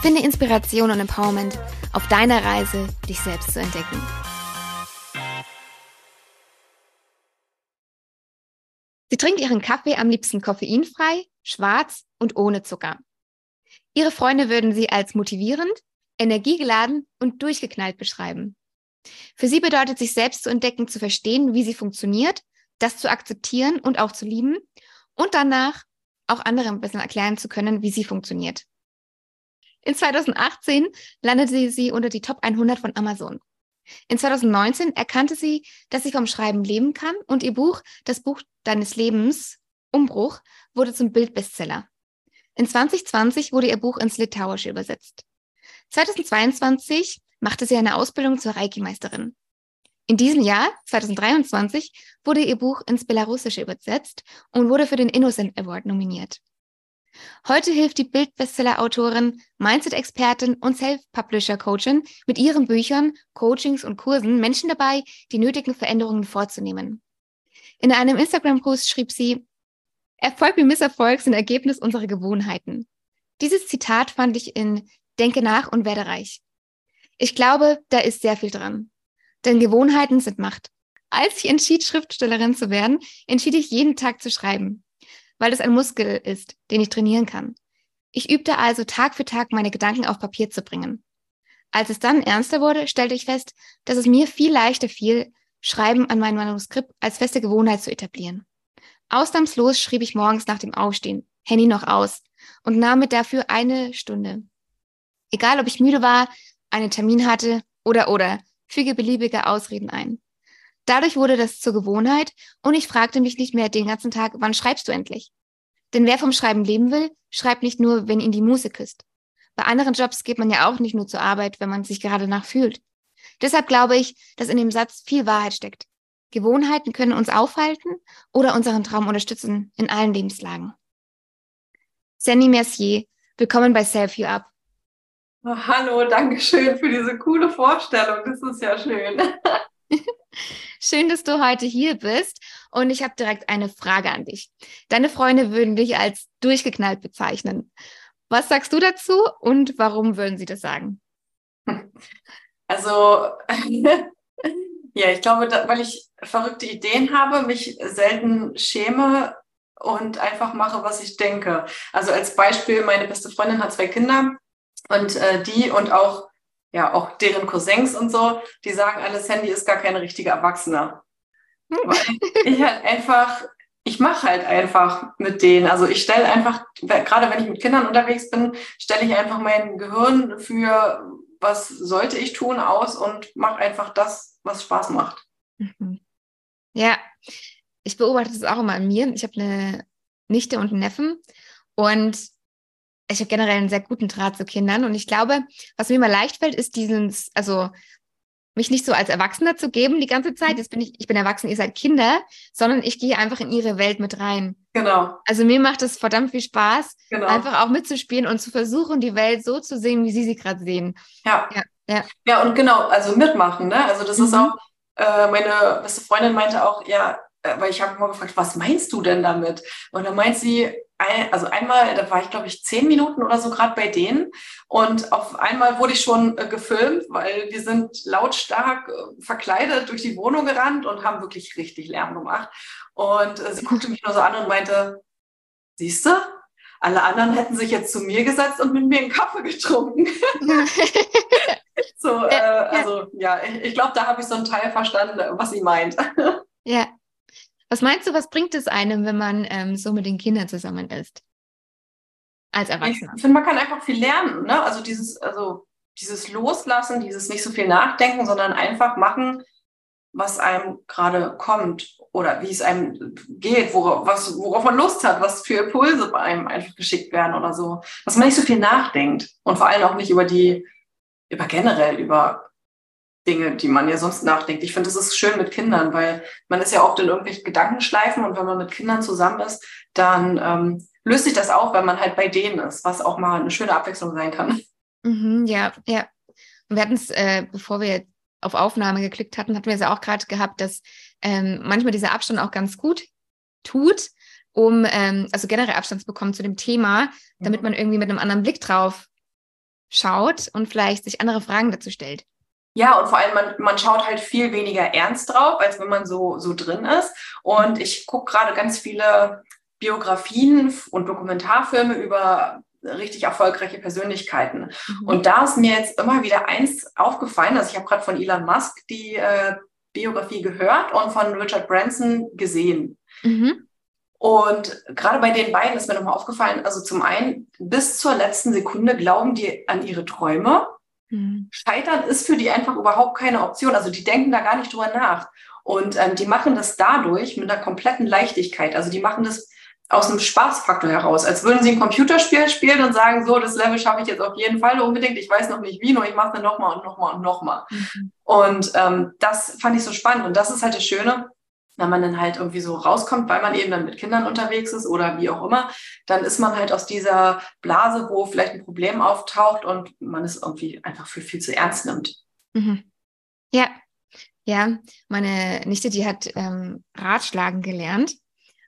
Finde Inspiration und Empowerment auf deiner Reise, dich selbst zu entdecken. Sie trinkt ihren Kaffee am liebsten koffeinfrei, schwarz und ohne Zucker. Ihre Freunde würden sie als motivierend, energiegeladen und durchgeknallt beschreiben. Für sie bedeutet sich selbst zu entdecken, zu verstehen, wie sie funktioniert, das zu akzeptieren und auch zu lieben und danach auch anderen ein bisschen erklären zu können, wie sie funktioniert. In 2018 landete sie unter die Top 100 von Amazon. In 2019 erkannte sie, dass sie vom Schreiben leben kann und ihr Buch, das Buch deines Lebens, Umbruch, wurde zum Bildbestseller. In 2020 wurde ihr Buch ins Litauische übersetzt. 2022 machte sie eine Ausbildung zur Reiki-Meisterin. In diesem Jahr, 2023, wurde ihr Buch ins Belarussische übersetzt und wurde für den Innocent Award nominiert. Heute hilft die Bild-Bestseller-Autorin, Mindset-Expertin und Self-Publisher-Coachin mit ihren Büchern, Coachings und Kursen Menschen dabei, die nötigen Veränderungen vorzunehmen. In einem Instagram-Post schrieb sie, Erfolg wie Misserfolg sind Ergebnis unserer Gewohnheiten. Dieses Zitat fand ich in Denke nach und werde reich. Ich glaube, da ist sehr viel dran. Denn Gewohnheiten sind Macht. Als ich entschied, Schriftstellerin zu werden, entschied ich jeden Tag zu schreiben weil es ein Muskel ist, den ich trainieren kann. Ich übte also Tag für Tag meine Gedanken auf Papier zu bringen. Als es dann ernster wurde, stellte ich fest, dass es mir viel leichter fiel, Schreiben an meinem Manuskript als feste Gewohnheit zu etablieren. Ausnahmslos schrieb ich morgens nach dem Aufstehen, Handy noch aus, und nahm mir dafür eine Stunde. Egal, ob ich müde war, einen Termin hatte oder oder, füge beliebige Ausreden ein. Dadurch wurde das zur Gewohnheit und ich fragte mich nicht mehr den ganzen Tag, wann schreibst du endlich? Denn wer vom Schreiben leben will, schreibt nicht nur, wenn ihn die Muse küsst. Bei anderen Jobs geht man ja auch nicht nur zur Arbeit, wenn man sich gerade nach fühlt. Deshalb glaube ich, dass in dem Satz viel Wahrheit steckt. Gewohnheiten können uns aufhalten oder unseren Traum unterstützen in allen Lebenslagen. Sandy Mercier, willkommen bei Self You Up. Oh, hallo, danke schön für diese coole Vorstellung. Das ist ja schön. Schön, dass du heute hier bist. Und ich habe direkt eine Frage an dich. Deine Freunde würden dich als durchgeknallt bezeichnen. Was sagst du dazu und warum würden sie das sagen? Also, ja, ich glaube, da, weil ich verrückte Ideen habe, mich selten schäme und einfach mache, was ich denke. Also als Beispiel, meine beste Freundin hat zwei Kinder und äh, die und auch ja, auch deren Cousins und so, die sagen alle, Sandy ist gar keine richtige Erwachsene. Hm. Weil ich halt einfach, ich mache halt einfach mit denen. Also ich stelle einfach, gerade wenn ich mit Kindern unterwegs bin, stelle ich einfach mein Gehirn für, was sollte ich tun, aus und mache einfach das, was Spaß macht. Mhm. Ja, ich beobachte das auch immer an mir. Ich habe eine Nichte und einen Neffen und ich habe generell einen sehr guten Draht zu Kindern und ich glaube, was mir immer leicht fällt, ist diesen, also mich nicht so als Erwachsener zu geben die ganze Zeit. Jetzt bin ich, ich bin erwachsen, ihr seid Kinder, sondern ich gehe einfach in ihre Welt mit rein. Genau. Also mir macht es verdammt viel Spaß, genau. einfach auch mitzuspielen und zu versuchen, die Welt so zu sehen, wie sie sie gerade sehen. Ja. ja. Ja. Ja, und genau, also mitmachen, ne? Also das mhm. ist auch, äh, meine beste Freundin meinte auch, ja, weil ich habe immer gefragt, was meinst du denn damit? Und dann meint sie, also einmal, da war ich glaube ich zehn Minuten oder so gerade bei denen und auf einmal wurde ich schon äh, gefilmt, weil wir sind lautstark äh, verkleidet durch die Wohnung gerannt und haben wirklich richtig Lärm gemacht. Und sie guckte mich nur so an und meinte, siehst du, alle anderen hätten sich jetzt zu mir gesetzt und mit mir einen Kaffee getrunken. so, äh, also ja, ich, ich glaube, da habe ich so einen Teil verstanden, was sie meint. Ja, was meinst du, was bringt es einem, wenn man ähm, so mit den Kindern zusammen ist? Als Erwachsener. Ich finde, man kann einfach viel lernen. Ne? Also dieses, also dieses Loslassen, dieses nicht so viel nachdenken, sondern einfach machen, was einem gerade kommt oder wie es einem geht, worauf, was, worauf man Lust hat, was für Impulse bei einem einfach geschickt werden oder so. Dass man nicht so viel nachdenkt und vor allem auch nicht über die über generell, über Dinge, die man ja sonst nachdenkt. Ich finde, es ist schön mit Kindern, weil man ist ja oft in irgendwelchen Gedankenschleifen und wenn man mit Kindern zusammen ist, dann ähm, löst sich das auf, wenn man halt bei denen ist, was auch mal eine schöne Abwechslung sein kann. Mhm, ja, ja. Und wir hatten es, äh, bevor wir auf Aufnahme geklickt hatten, hatten wir es ja auch gerade gehabt, dass ähm, manchmal dieser Abstand auch ganz gut tut, um ähm, also generell Abstand zu bekommen zu dem Thema, damit mhm. man irgendwie mit einem anderen Blick drauf schaut und vielleicht sich andere Fragen dazu stellt. Ja, und vor allem, man, man schaut halt viel weniger ernst drauf, als wenn man so, so drin ist. Und ich gucke gerade ganz viele Biografien und Dokumentarfilme über richtig erfolgreiche Persönlichkeiten. Mhm. Und da ist mir jetzt immer wieder eins aufgefallen, also ich habe gerade von Elon Musk die äh, Biografie gehört und von Richard Branson gesehen. Mhm. Und gerade bei den beiden ist mir nochmal aufgefallen, also zum einen, bis zur letzten Sekunde glauben die an ihre Träume. Mhm. Scheitern ist für die einfach überhaupt keine Option. Also die denken da gar nicht drüber nach. Und ähm, die machen das dadurch mit einer kompletten Leichtigkeit. Also die machen das aus einem Spaßfaktor heraus, als würden sie ein Computerspiel spielen und sagen, so, das Level schaffe ich jetzt auf jeden Fall unbedingt. Ich weiß noch nicht wie, nur ich mache es dann nochmal und nochmal und nochmal. Mhm. Und ähm, das fand ich so spannend. Und das ist halt das Schöne, wenn man dann halt irgendwie so rauskommt, weil man eben dann mit Kindern unterwegs ist oder wie auch immer, dann ist man halt aus dieser Blase, wo vielleicht ein Problem auftaucht und man es irgendwie einfach für viel zu ernst nimmt. Mhm. Ja, ja, meine Nichte, die hat ähm, Ratschlagen gelernt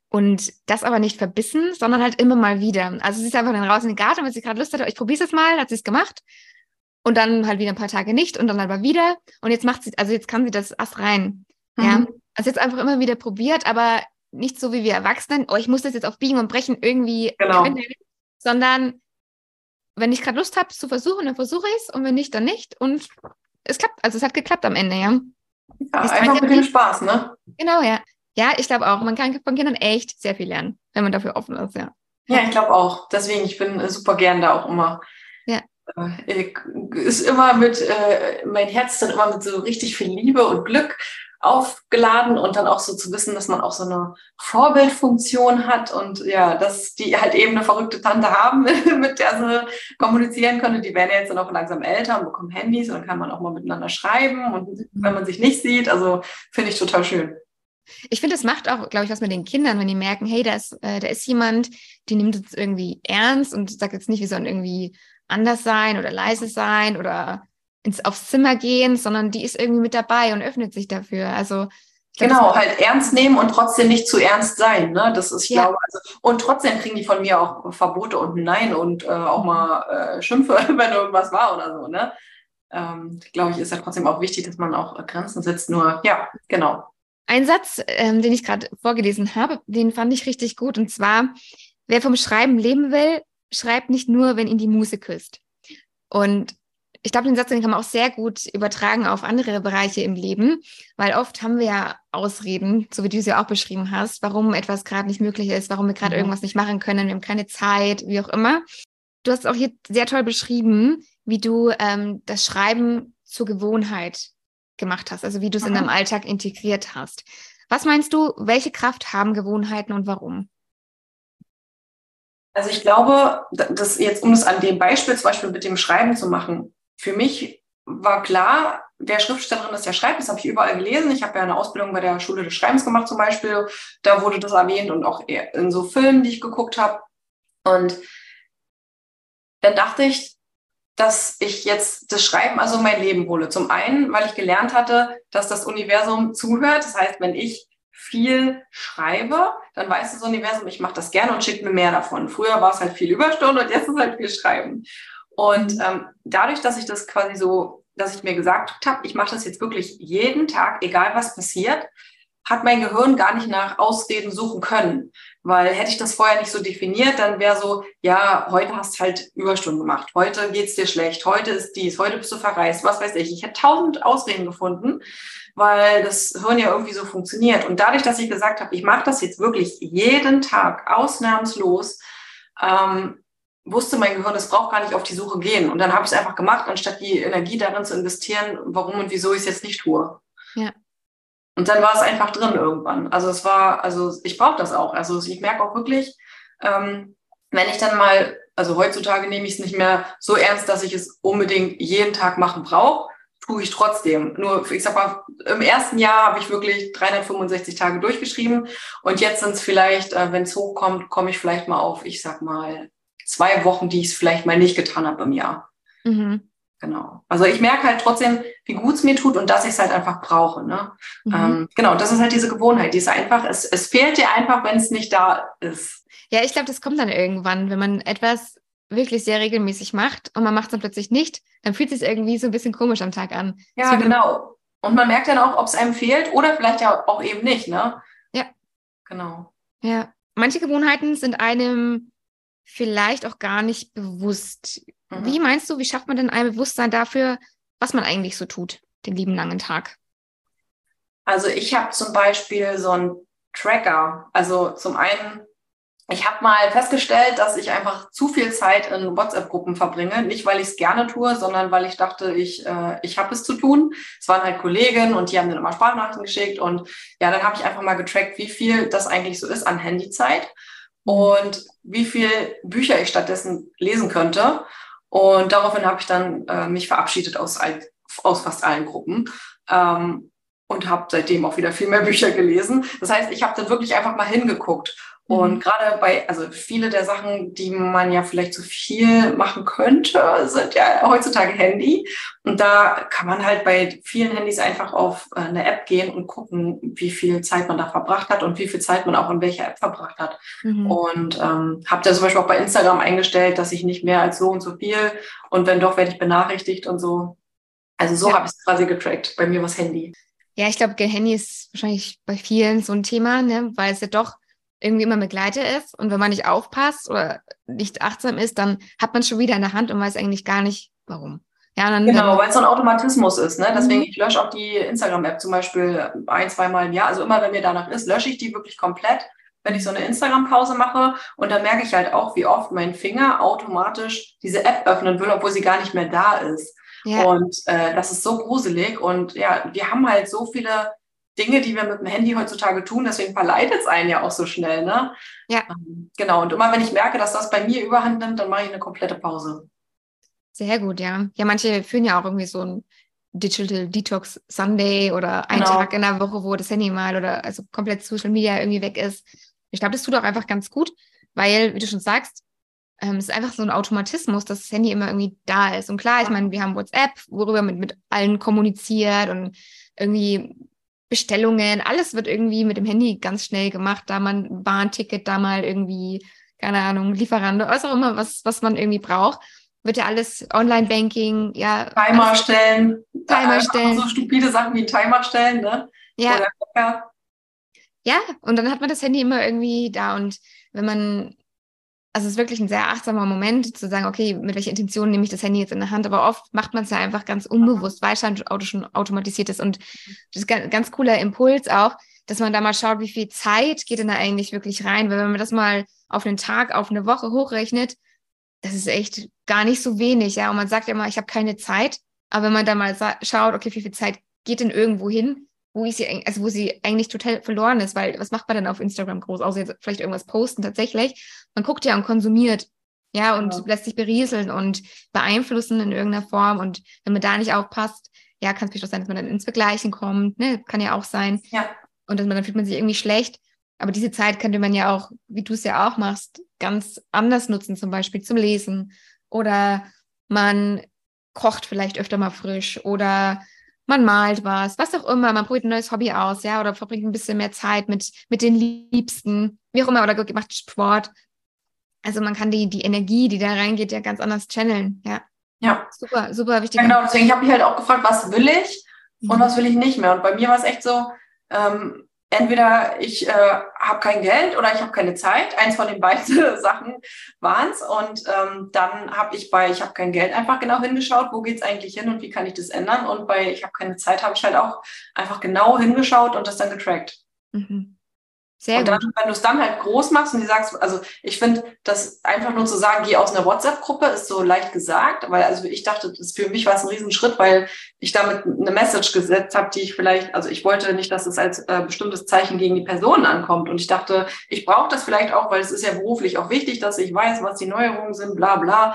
und das aber nicht verbissen, sondern halt immer mal wieder. Also sie ist einfach dann raus in den Garten, wenn sie gerade Lust hatte, ich probiere es mal, hat sie es gemacht. Und dann halt wieder ein paar Tage nicht und dann aber wieder. Und jetzt macht sie, also jetzt kann sie das Ast rein. Mhm. Ja. Also jetzt einfach immer wieder probiert, aber nicht so wie wir Erwachsenen, oh, ich muss das jetzt auf Biegen und Brechen irgendwie genau. können, sondern wenn ich gerade Lust habe, zu versuchen, dann versuche ich es und wenn nicht, dann nicht. Und es klappt, also es hat geklappt am Ende, ja. Ja, einfach mit dem Spaß, ne? Genau, ja. Ja, ich glaube auch, man kann von Kindern echt sehr viel lernen, wenn man dafür offen ist, ja. Ja, ich glaube auch. Deswegen, ich bin super gern da auch immer. Ja. Äh, ist immer mit, äh, mein Herz dann immer mit so richtig viel Liebe und Glück aufgeladen und dann auch so zu wissen, dass man auch so eine Vorbildfunktion hat und ja, dass die halt eben eine verrückte Tante haben, mit der sie kommunizieren können. Die werden jetzt dann auch langsam älter und bekommen Handys und dann kann man auch mal miteinander schreiben und mhm. wenn man sich nicht sieht, also finde ich total schön. Ich finde, es macht auch, glaube ich, was mit den Kindern, wenn die merken, hey, da ist, äh, da ist jemand, die nimmt es irgendwie ernst und sagt jetzt nicht, wir sollen irgendwie anders sein oder leise sein oder ins aufs Zimmer gehen, sondern die ist irgendwie mit dabei und öffnet sich dafür. Also genau, halt ernst nehmen und trotzdem nicht zu ernst sein. Ne? Das ist, ich ja. glaube, also, und trotzdem kriegen die von mir auch Verbote und Nein und äh, auch mal äh, Schimpfe, wenn irgendwas war oder so. Ne? Ähm, glaube ich, ist ja trotzdem auch wichtig, dass man auch Grenzen setzt. Nur, ja, genau. Ein Satz, ähm, den ich gerade vorgelesen habe, den fand ich richtig gut. Und zwar, wer vom Schreiben leben will, schreibt nicht nur, wenn ihn die Muse küsst. Und ich glaube, den Satz, den kann man auch sehr gut übertragen auf andere Bereiche im Leben, weil oft haben wir ja Ausreden, so wie du sie auch beschrieben hast, warum etwas gerade nicht möglich ist, warum wir gerade mhm. irgendwas nicht machen können, wir haben keine Zeit, wie auch immer. Du hast auch hier sehr toll beschrieben, wie du ähm, das Schreiben zur Gewohnheit gemacht hast, also wie du es in deinem Alltag integriert hast. Was meinst du, welche Kraft haben Gewohnheiten und warum? Also ich glaube, dass jetzt, um es an dem Beispiel zum Beispiel mit dem Schreiben zu machen, für mich war klar, wer Schriftstellerin ist, der schreibt. Das habe ich überall gelesen. Ich habe ja eine Ausbildung bei der Schule des Schreibens gemacht zum Beispiel. Da wurde das erwähnt und auch in so Filmen, die ich geguckt habe. Und dann dachte ich, dass ich jetzt das Schreiben also mein Leben hole. Zum einen, weil ich gelernt hatte, dass das Universum zuhört. Das heißt, wenn ich viel schreibe, dann weiß das Universum, ich mache das gerne und schickt mir mehr davon. Früher war es halt viel Überstunde und jetzt ist halt viel Schreiben. Und ähm, dadurch, dass ich das quasi so, dass ich mir gesagt habe, ich mache das jetzt wirklich jeden Tag, egal was passiert, hat mein Gehirn gar nicht nach Ausreden suchen können. Weil hätte ich das vorher nicht so definiert, dann wäre so, ja, heute hast du halt Überstunden gemacht, heute geht's dir schlecht, heute ist dies, heute bist du verreist, was weiß ich. Ich hätte tausend Ausreden gefunden, weil das Hirn ja irgendwie so funktioniert. Und dadurch, dass ich gesagt habe, ich mache das jetzt wirklich jeden Tag ausnahmslos, ähm, wusste mein Gehirn, es braucht gar nicht auf die Suche gehen. Und dann habe ich es einfach gemacht, anstatt die Energie darin zu investieren, warum und wieso ich es jetzt nicht tue. Ja. Und dann war es einfach drin irgendwann. Also es war, also ich brauche das auch. Also ich merke auch wirklich, ähm, wenn ich dann mal Also heutzutage nehme ich es nicht mehr so ernst, dass ich es unbedingt jeden Tag machen brauche. Tue ich trotzdem. Nur, ich sag mal, im ersten Jahr habe ich wirklich 365 Tage durchgeschrieben. Und jetzt sind es vielleicht, äh, wenn es hochkommt, komme ich vielleicht mal auf, ich sag mal, zwei Wochen, die ich es vielleicht mal nicht getan habe im Jahr. Mhm. Genau. Also ich merke halt trotzdem, wie gut es mir tut und dass ich es halt einfach brauche. Ne? Mhm. Ähm, genau, das ist halt diese Gewohnheit, die ist einfach, es, es fehlt dir einfach, wenn es nicht da ist. Ja, ich glaube, das kommt dann irgendwann, wenn man etwas wirklich sehr regelmäßig macht und man macht es dann plötzlich nicht, dann fühlt es sich irgendwie so ein bisschen komisch am Tag an. Ja, genau. Und man merkt dann auch, ob es einem fehlt oder vielleicht ja auch eben nicht, ne? Ja. Genau. Ja. Manche Gewohnheiten sind einem vielleicht auch gar nicht bewusst. Mhm. Wie meinst du, wie schafft man denn ein Bewusstsein dafür, was man eigentlich so tut, den lieben langen Tag? Also ich habe zum Beispiel so einen Tracker. Also zum einen, ich habe mal festgestellt, dass ich einfach zu viel Zeit in WhatsApp-Gruppen verbringe. Nicht, weil ich es gerne tue, sondern weil ich dachte, ich, äh, ich habe es zu tun. Es waren halt Kollegen und die haben dann immer Sprachnachrichten geschickt. Und ja, dann habe ich einfach mal getrackt, wie viel das eigentlich so ist an Handyzeit und wie viel Bücher ich stattdessen lesen könnte. Und daraufhin habe ich dann äh, mich verabschiedet aus, all, aus fast allen Gruppen ähm, und habe seitdem auch wieder viel mehr Bücher gelesen. Das heißt, ich habe dann wirklich einfach mal hingeguckt und mhm. gerade bei, also viele der Sachen, die man ja vielleicht zu viel machen könnte, sind ja heutzutage Handy. Und da kann man halt bei vielen Handys einfach auf äh, eine App gehen und gucken, wie viel Zeit man da verbracht hat und wie viel Zeit man auch in welcher App verbracht hat. Mhm. Und ähm, habe da zum Beispiel auch bei Instagram eingestellt, dass ich nicht mehr als so und so viel und wenn doch, werde ich benachrichtigt und so. Also so ja. habe ich es quasi getrackt. Bei mir war Handy. Ja, ich glaube, Handy ist wahrscheinlich bei vielen so ein Thema, ne? weil es ja doch irgendwie immer Begleiter ist und wenn man nicht aufpasst oder nicht achtsam ist, dann hat man schon wieder in der Hand und weiß eigentlich gar nicht, warum. Ja, dann, genau, weil es so ein Automatismus ist. Ne? Deswegen, mhm. ich lösche auch die Instagram-App zum Beispiel ein, zweimal im Jahr. Also immer, wenn mir danach ist, lösche ich die wirklich komplett, wenn ich so eine Instagram-Pause mache. Und dann merke ich halt auch, wie oft mein Finger automatisch diese App öffnen will, obwohl sie gar nicht mehr da ist. Ja. Und äh, das ist so gruselig. Und ja, wir haben halt so viele Dinge, die wir mit dem Handy heutzutage tun. Deswegen verleitet es einen ja auch so schnell. Ne? Ja. Ähm, genau. Und immer wenn ich merke, dass das bei mir überhand nimmt, dann mache ich eine komplette Pause. Sehr gut, ja. Ja, manche führen ja auch irgendwie so ein Digital Detox Sunday oder einen genau. Tag in der Woche, wo das Handy mal oder also komplett Social Media irgendwie weg ist. Ich glaube, das tut auch einfach ganz gut, weil, wie du schon sagst, ähm, es ist einfach so ein Automatismus, dass das Handy immer irgendwie da ist. Und klar, ich meine, wir haben WhatsApp, worüber man mit allen kommuniziert und irgendwie Bestellungen, alles wird irgendwie mit dem Handy ganz schnell gemacht, da man Bahnticket, da mal irgendwie, keine Ahnung, Lieferando, was auch immer, was, was man irgendwie braucht, wird ja alles Online-Banking, ja. Timer stellen. Timer stellen. So stupide Sachen wie Timer stellen, ne? Ja. Oder, ja, und dann hat man das Handy immer irgendwie da und wenn man also es ist wirklich ein sehr achtsamer Moment zu sagen, okay, mit welcher Intention nehme ich das Handy jetzt in der Hand, aber oft macht man es ja einfach ganz unbewusst, weil es Auto schon automatisiert ist. Und das ist ein ganz cooler Impuls auch, dass man da mal schaut, wie viel Zeit geht denn da eigentlich wirklich rein, weil wenn man das mal auf einen Tag, auf eine Woche hochrechnet, das ist echt gar nicht so wenig, ja, und man sagt ja immer, ich habe keine Zeit, aber wenn man da mal schaut, okay, wie viel Zeit geht denn irgendwo hin, wo ich sie, also wo sie eigentlich total verloren ist, weil was macht man denn auf Instagram groß, außer jetzt vielleicht irgendwas posten tatsächlich. Man guckt ja und konsumiert, ja, und ja. lässt sich berieseln und beeinflussen in irgendeiner Form. Und wenn man da nicht aufpasst, ja, kann es durchaus sein, dass man dann ins Vergleichen kommt, ne? Kann ja auch sein. Ja. Und dann, dann fühlt man sich irgendwie schlecht. Aber diese Zeit könnte man ja auch, wie du es ja auch machst, ganz anders nutzen, zum Beispiel zum Lesen. Oder man kocht vielleicht öfter mal frisch oder man malt was, was auch immer, man probiert ein neues Hobby aus, ja, oder verbringt ein bisschen mehr Zeit mit, mit den Liebsten, wie auch immer, oder macht Sport. Also man kann die, die Energie, die da reingeht, ja ganz anders channeln, ja. Ja. Super, super wichtig. Ja, genau, deswegen ich habe mich halt auch gefragt, was will ich und mhm. was will ich nicht mehr. Und bei mir war es echt so, ähm, entweder ich äh, habe kein Geld oder ich habe keine Zeit. Eins von den beiden Sachen waren es. Und ähm, dann habe ich bei ich habe kein Geld einfach genau hingeschaut, wo geht's eigentlich hin und wie kann ich das ändern. Und bei ich habe keine Zeit habe ich halt auch einfach genau hingeschaut und das dann getrackt. Mhm. Sehr und dann, gut. wenn du es dann halt groß machst und die sagst, also ich finde, das einfach nur zu sagen, geh aus einer WhatsApp-Gruppe, ist so leicht gesagt, weil also ich dachte, das für mich war es ein Riesenschritt, weil ich damit eine Message gesetzt habe, die ich vielleicht, also ich wollte nicht, dass es als äh, bestimmtes Zeichen gegen die Person ankommt. Und ich dachte, ich brauche das vielleicht auch, weil es ist ja beruflich auch wichtig, dass ich weiß, was die Neuerungen sind, bla bla.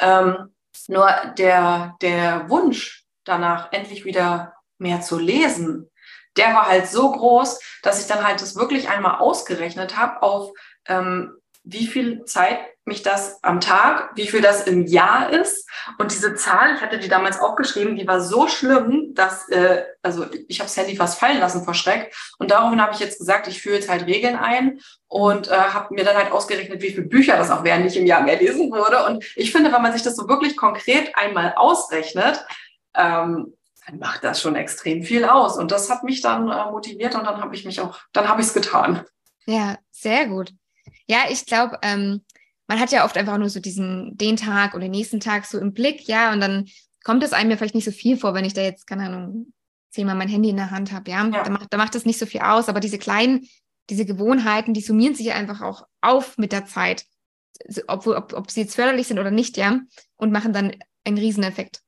Ähm, nur der, der Wunsch danach, endlich wieder mehr zu lesen, der war halt so groß, dass ich dann halt das wirklich einmal ausgerechnet habe auf ähm, wie viel Zeit mich das am Tag, wie viel das im Jahr ist. Und diese Zahl, ich hatte die damals aufgeschrieben, die war so schlimm, dass, äh, also ich habe das Handy fast fallen lassen vor Schreck. Und daraufhin habe ich jetzt gesagt, ich führe jetzt halt Regeln ein und äh, habe mir dann halt ausgerechnet, wie viele Bücher das auch wären, die ich im Jahr mehr lesen würde. Und ich finde, wenn man sich das so wirklich konkret einmal ausrechnet, ähm, dann macht das schon extrem viel aus. Und das hat mich dann äh, motiviert und dann habe ich mich auch, dann habe ich es getan. Ja, sehr gut. Ja, ich glaube, ähm, man hat ja oft einfach nur so diesen, den Tag oder den nächsten Tag so im Blick, ja, und dann kommt es einem ja vielleicht nicht so viel vor, wenn ich da jetzt, keine Ahnung, zehnmal mein Handy in der Hand habe, ja, ja. Da, macht, da macht das nicht so viel aus, aber diese kleinen, diese Gewohnheiten, die summieren sich einfach auch auf mit der Zeit, ob, ob, ob sie jetzt förderlich sind oder nicht, ja, und machen dann einen Rieseneffekt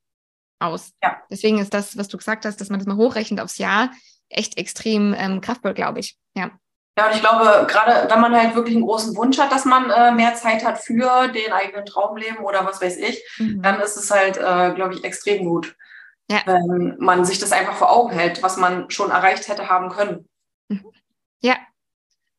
aus. Ja. Deswegen ist das, was du gesagt hast, dass man das mal hochrechnet aufs Jahr, echt extrem ähm, kraftvoll, glaube ich, ja. Ja, und ich glaube, gerade wenn man halt wirklich einen großen Wunsch hat, dass man äh, mehr Zeit hat für den eigenen Traumleben oder was weiß ich, mhm. dann ist es halt, äh, glaube ich, extrem gut, ja. wenn man sich das einfach vor Augen hält, was man schon erreicht hätte haben können. Mhm. Ja.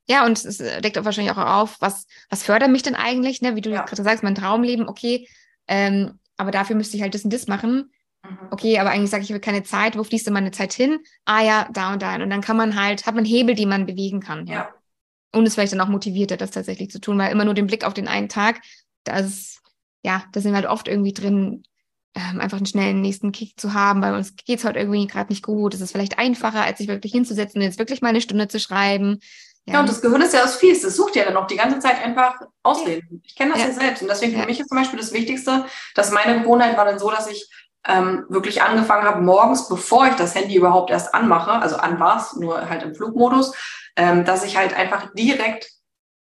Ja, und es deckt auch wahrscheinlich auch auf, was, was fördert mich denn eigentlich, ne? wie du ja. gerade sagst, mein Traumleben, okay, ähm, aber dafür müsste ich halt das und das machen. Mhm. Okay, aber eigentlich sage ich, ich habe keine Zeit, wo fließt denn meine Zeit hin? Ah ja, da und da. Und dann kann man halt, hat man Hebel, die man bewegen kann. Ja. ja. Und es vielleicht dann auch motivierter, das tatsächlich zu tun, weil immer nur den Blick auf den einen Tag, das, ja, da sind wir halt oft irgendwie drin, ähm, einfach einen schnellen nächsten Kick zu haben, weil uns geht es heute irgendwie gerade nicht gut. Es ist vielleicht einfacher, als sich wirklich hinzusetzen und jetzt wirklich mal eine Stunde zu schreiben. Ja, ja und das Gehirn ist ja das Fies. Das sucht ja dann auch die ganze Zeit einfach Ausreden. Ja. Ich kenne das ja. ja. selbst. Und deswegen für mich ist zum Beispiel das Wichtigste, dass meine Gewohnheit war dann so, dass ich ähm, wirklich angefangen habe, morgens, bevor ich das Handy überhaupt erst anmache, also an war es, nur halt im Flugmodus, ähm, dass ich halt einfach direkt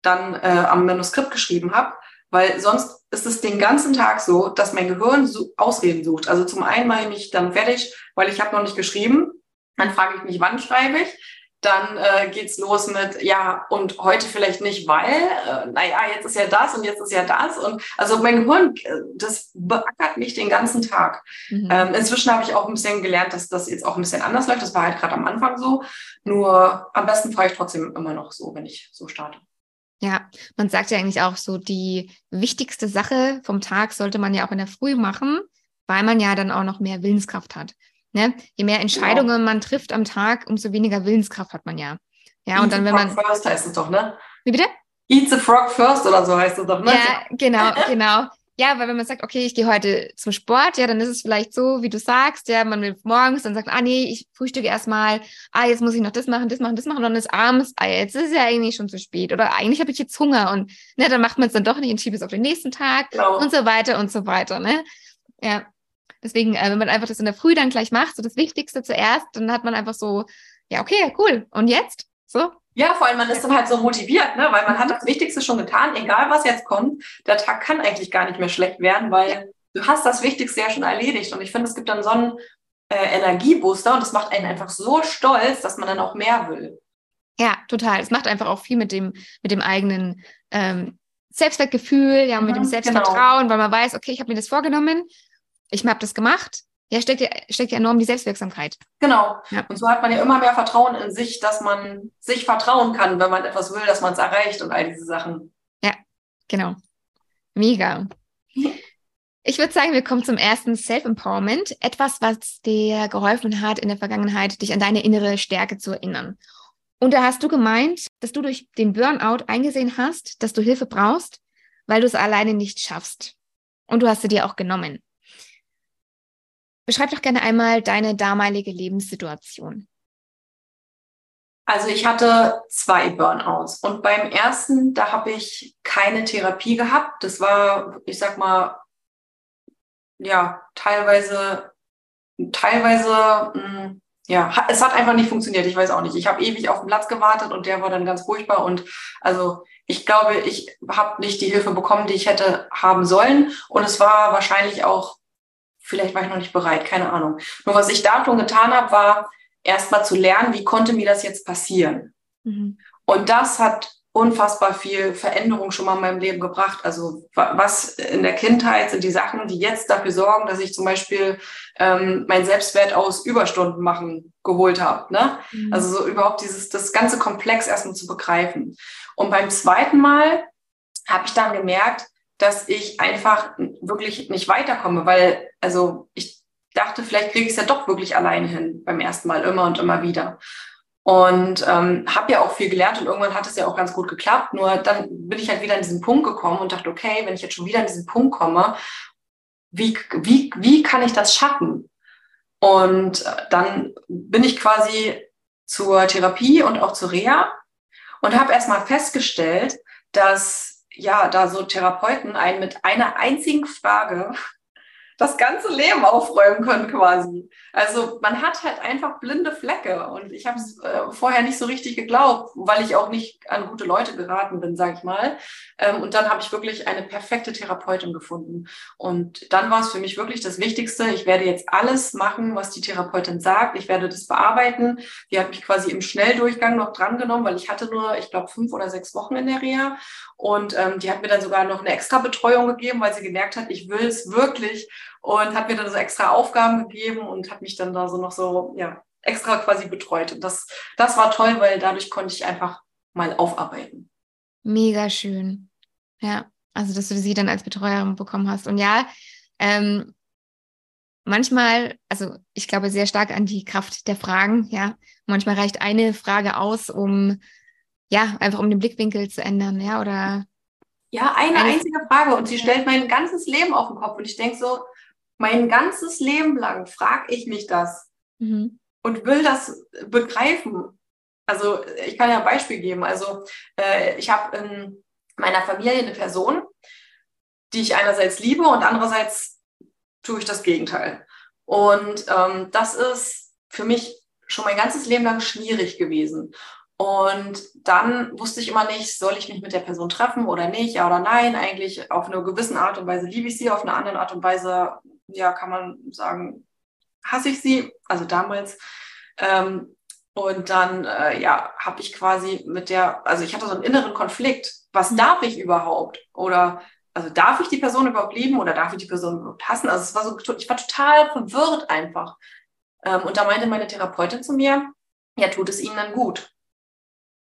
dann äh, am Manuskript geschrieben habe, weil sonst ist es den ganzen Tag so, dass mein Gehirn so Ausreden sucht. Also zum einen mache ich mich dann fertig, weil ich habe noch nicht geschrieben, dann frage ich mich, wann schreibe ich, dann äh, geht's los mit, ja, und heute vielleicht nicht, weil, äh, naja, jetzt ist ja das und jetzt ist ja das. Und also mein Gehirn, äh, das beackert mich den ganzen Tag. Mhm. Ähm, inzwischen habe ich auch ein bisschen gelernt, dass das jetzt auch ein bisschen anders läuft. Das war halt gerade am Anfang so. Nur am besten fahre ich trotzdem immer noch so, wenn ich so starte. Ja, man sagt ja eigentlich auch so, die wichtigste Sache vom Tag sollte man ja auch in der Früh machen, weil man ja dann auch noch mehr Willenskraft hat. Ne? Je mehr Entscheidungen genau. man trifft am Tag, umso weniger Willenskraft hat man ja. Ja, Eat und dann, wenn man. First heißt es doch, ne? Wie bitte? Eat the frog first oder so heißt es doch, ne? Ja, genau, genau. Ja, weil wenn man sagt, okay, ich gehe heute zum Sport, ja, dann ist es vielleicht so, wie du sagst, ja, man will morgens, dann sagt, ah nee, ich frühstücke erstmal, ah, jetzt muss ich noch das machen, das machen, das machen, und dann ist abends, ah, jetzt ist es ja eigentlich schon zu spät oder eigentlich habe ich jetzt Hunger und ne, dann macht man es dann doch nicht und schiebt es auf den nächsten Tag genau. und so weiter und so weiter, ne? Ja. Deswegen, äh, wenn man einfach das in der Früh dann gleich macht, so das Wichtigste zuerst, dann hat man einfach so, ja, okay, cool. Und jetzt? So. Ja, vor allem man ist dann halt so motiviert, ne? weil man hat das Wichtigste schon getan, egal was jetzt kommt. Der Tag kann eigentlich gar nicht mehr schlecht werden, weil ja. du hast das Wichtigste ja schon erledigt. Und ich finde, es gibt dann so einen äh, Energiebooster und das macht einen einfach so stolz, dass man dann auch mehr will. Ja, total. Es macht einfach auch viel mit dem, mit dem eigenen ähm, Selbstwertgefühl, ja, mhm, mit dem Selbstvertrauen, genau. weil man weiß, okay, ich habe mir das vorgenommen ich habe das gemacht, ja, steckt ja, steckt ja enorm die Selbstwirksamkeit. Genau. Ja. Und so hat man ja immer mehr Vertrauen in sich, dass man sich vertrauen kann, wenn man etwas will, dass man es erreicht und all diese Sachen. Ja, genau. Mega. Ich würde sagen, wir kommen zum ersten Self-Empowerment. Etwas, was dir geholfen hat in der Vergangenheit, dich an deine innere Stärke zu erinnern. Und da hast du gemeint, dass du durch den Burnout eingesehen hast, dass du Hilfe brauchst, weil du es alleine nicht schaffst. Und du hast sie dir auch genommen. Beschreib doch gerne einmal deine damalige Lebenssituation. Also ich hatte zwei Burnouts und beim ersten, da habe ich keine Therapie gehabt. Das war, ich sag mal, ja, teilweise, teilweise mh, hm, ja, es hat einfach nicht funktioniert. Ich weiß auch nicht. Ich habe ewig auf den Platz gewartet und der war dann ganz furchtbar. Und also ich glaube, ich habe nicht die Hilfe bekommen, die ich hätte haben sollen. Und es war wahrscheinlich auch, vielleicht war ich noch nicht bereit, keine Ahnung. Nur was ich da schon getan habe, war erstmal zu lernen, wie konnte mir das jetzt passieren. Mhm. Und das hat unfassbar viel Veränderung schon mal in meinem Leben gebracht. Also was in der Kindheit sind die Sachen, die jetzt dafür sorgen, dass ich zum Beispiel ähm, mein Selbstwert aus Überstunden machen geholt habe. Ne? Mhm. Also so überhaupt dieses das ganze Komplex erstmal zu begreifen. Und beim zweiten Mal habe ich dann gemerkt, dass ich einfach wirklich nicht weiterkomme, weil also ich dachte, vielleicht kriege ich es ja doch wirklich alleine hin beim ersten Mal immer und immer wieder. Und ähm, habe ja auch viel gelernt und irgendwann hat es ja auch ganz gut geklappt. Nur dann bin ich halt wieder an diesen Punkt gekommen und dachte, okay, wenn ich jetzt schon wieder an diesen Punkt komme, wie, wie, wie kann ich das schaffen? Und äh, dann bin ich quasi zur Therapie und auch zur Reha und habe erstmal festgestellt, dass ja da so Therapeuten einen mit einer einzigen Frage das ganze Leben aufräumen können quasi. Also man hat halt einfach blinde Flecke und ich habe es äh, vorher nicht so richtig geglaubt, weil ich auch nicht an gute Leute geraten bin, sage ich mal. Ähm, und dann habe ich wirklich eine perfekte Therapeutin gefunden. Und dann war es für mich wirklich das Wichtigste. Ich werde jetzt alles machen, was die Therapeutin sagt. Ich werde das bearbeiten. Die hat mich quasi im Schnelldurchgang noch drangenommen, weil ich hatte nur, ich glaube, fünf oder sechs Wochen in der Reha. Und ähm, die hat mir dann sogar noch eine extra Betreuung gegeben, weil sie gemerkt hat, ich will es wirklich und hat mir dann so extra Aufgaben gegeben und hat mich dann da so noch so, ja, extra quasi betreut. Und das, das war toll, weil dadurch konnte ich einfach mal aufarbeiten. Mega schön. Ja, also dass du sie dann als Betreuerin bekommen hast. Und ja, ähm, manchmal, also ich glaube sehr stark an die Kraft der Fragen, ja. Manchmal reicht eine Frage aus, um ja, einfach um den Blickwinkel zu ändern, ja, oder ja, eine, eine einzige Frage und sie stellt mein ganzes Leben auf den Kopf und ich denke so, mein ganzes Leben lang frage ich mich das mhm. und will das begreifen. Also ich kann ja ein Beispiel geben. Also äh, ich habe in meiner Familie eine Person, die ich einerseits liebe und andererseits tue ich das Gegenteil. Und ähm, das ist für mich schon mein ganzes Leben lang schwierig gewesen. Und dann wusste ich immer nicht, soll ich mich mit der Person treffen oder nicht, ja oder nein. Eigentlich auf eine gewisse Art und Weise liebe ich sie, auf eine andere Art und Weise, ja, kann man sagen, hasse ich sie, also damals. Ähm, und dann, äh, ja, habe ich quasi mit der, also ich hatte so einen inneren Konflikt. Was mhm. darf ich überhaupt? Oder, also darf ich die Person überhaupt lieben oder darf ich die Person überhaupt hassen? Also es war so, ich war total verwirrt einfach. Ähm, und da meinte meine Therapeutin zu mir, ja, tut es ihnen dann gut.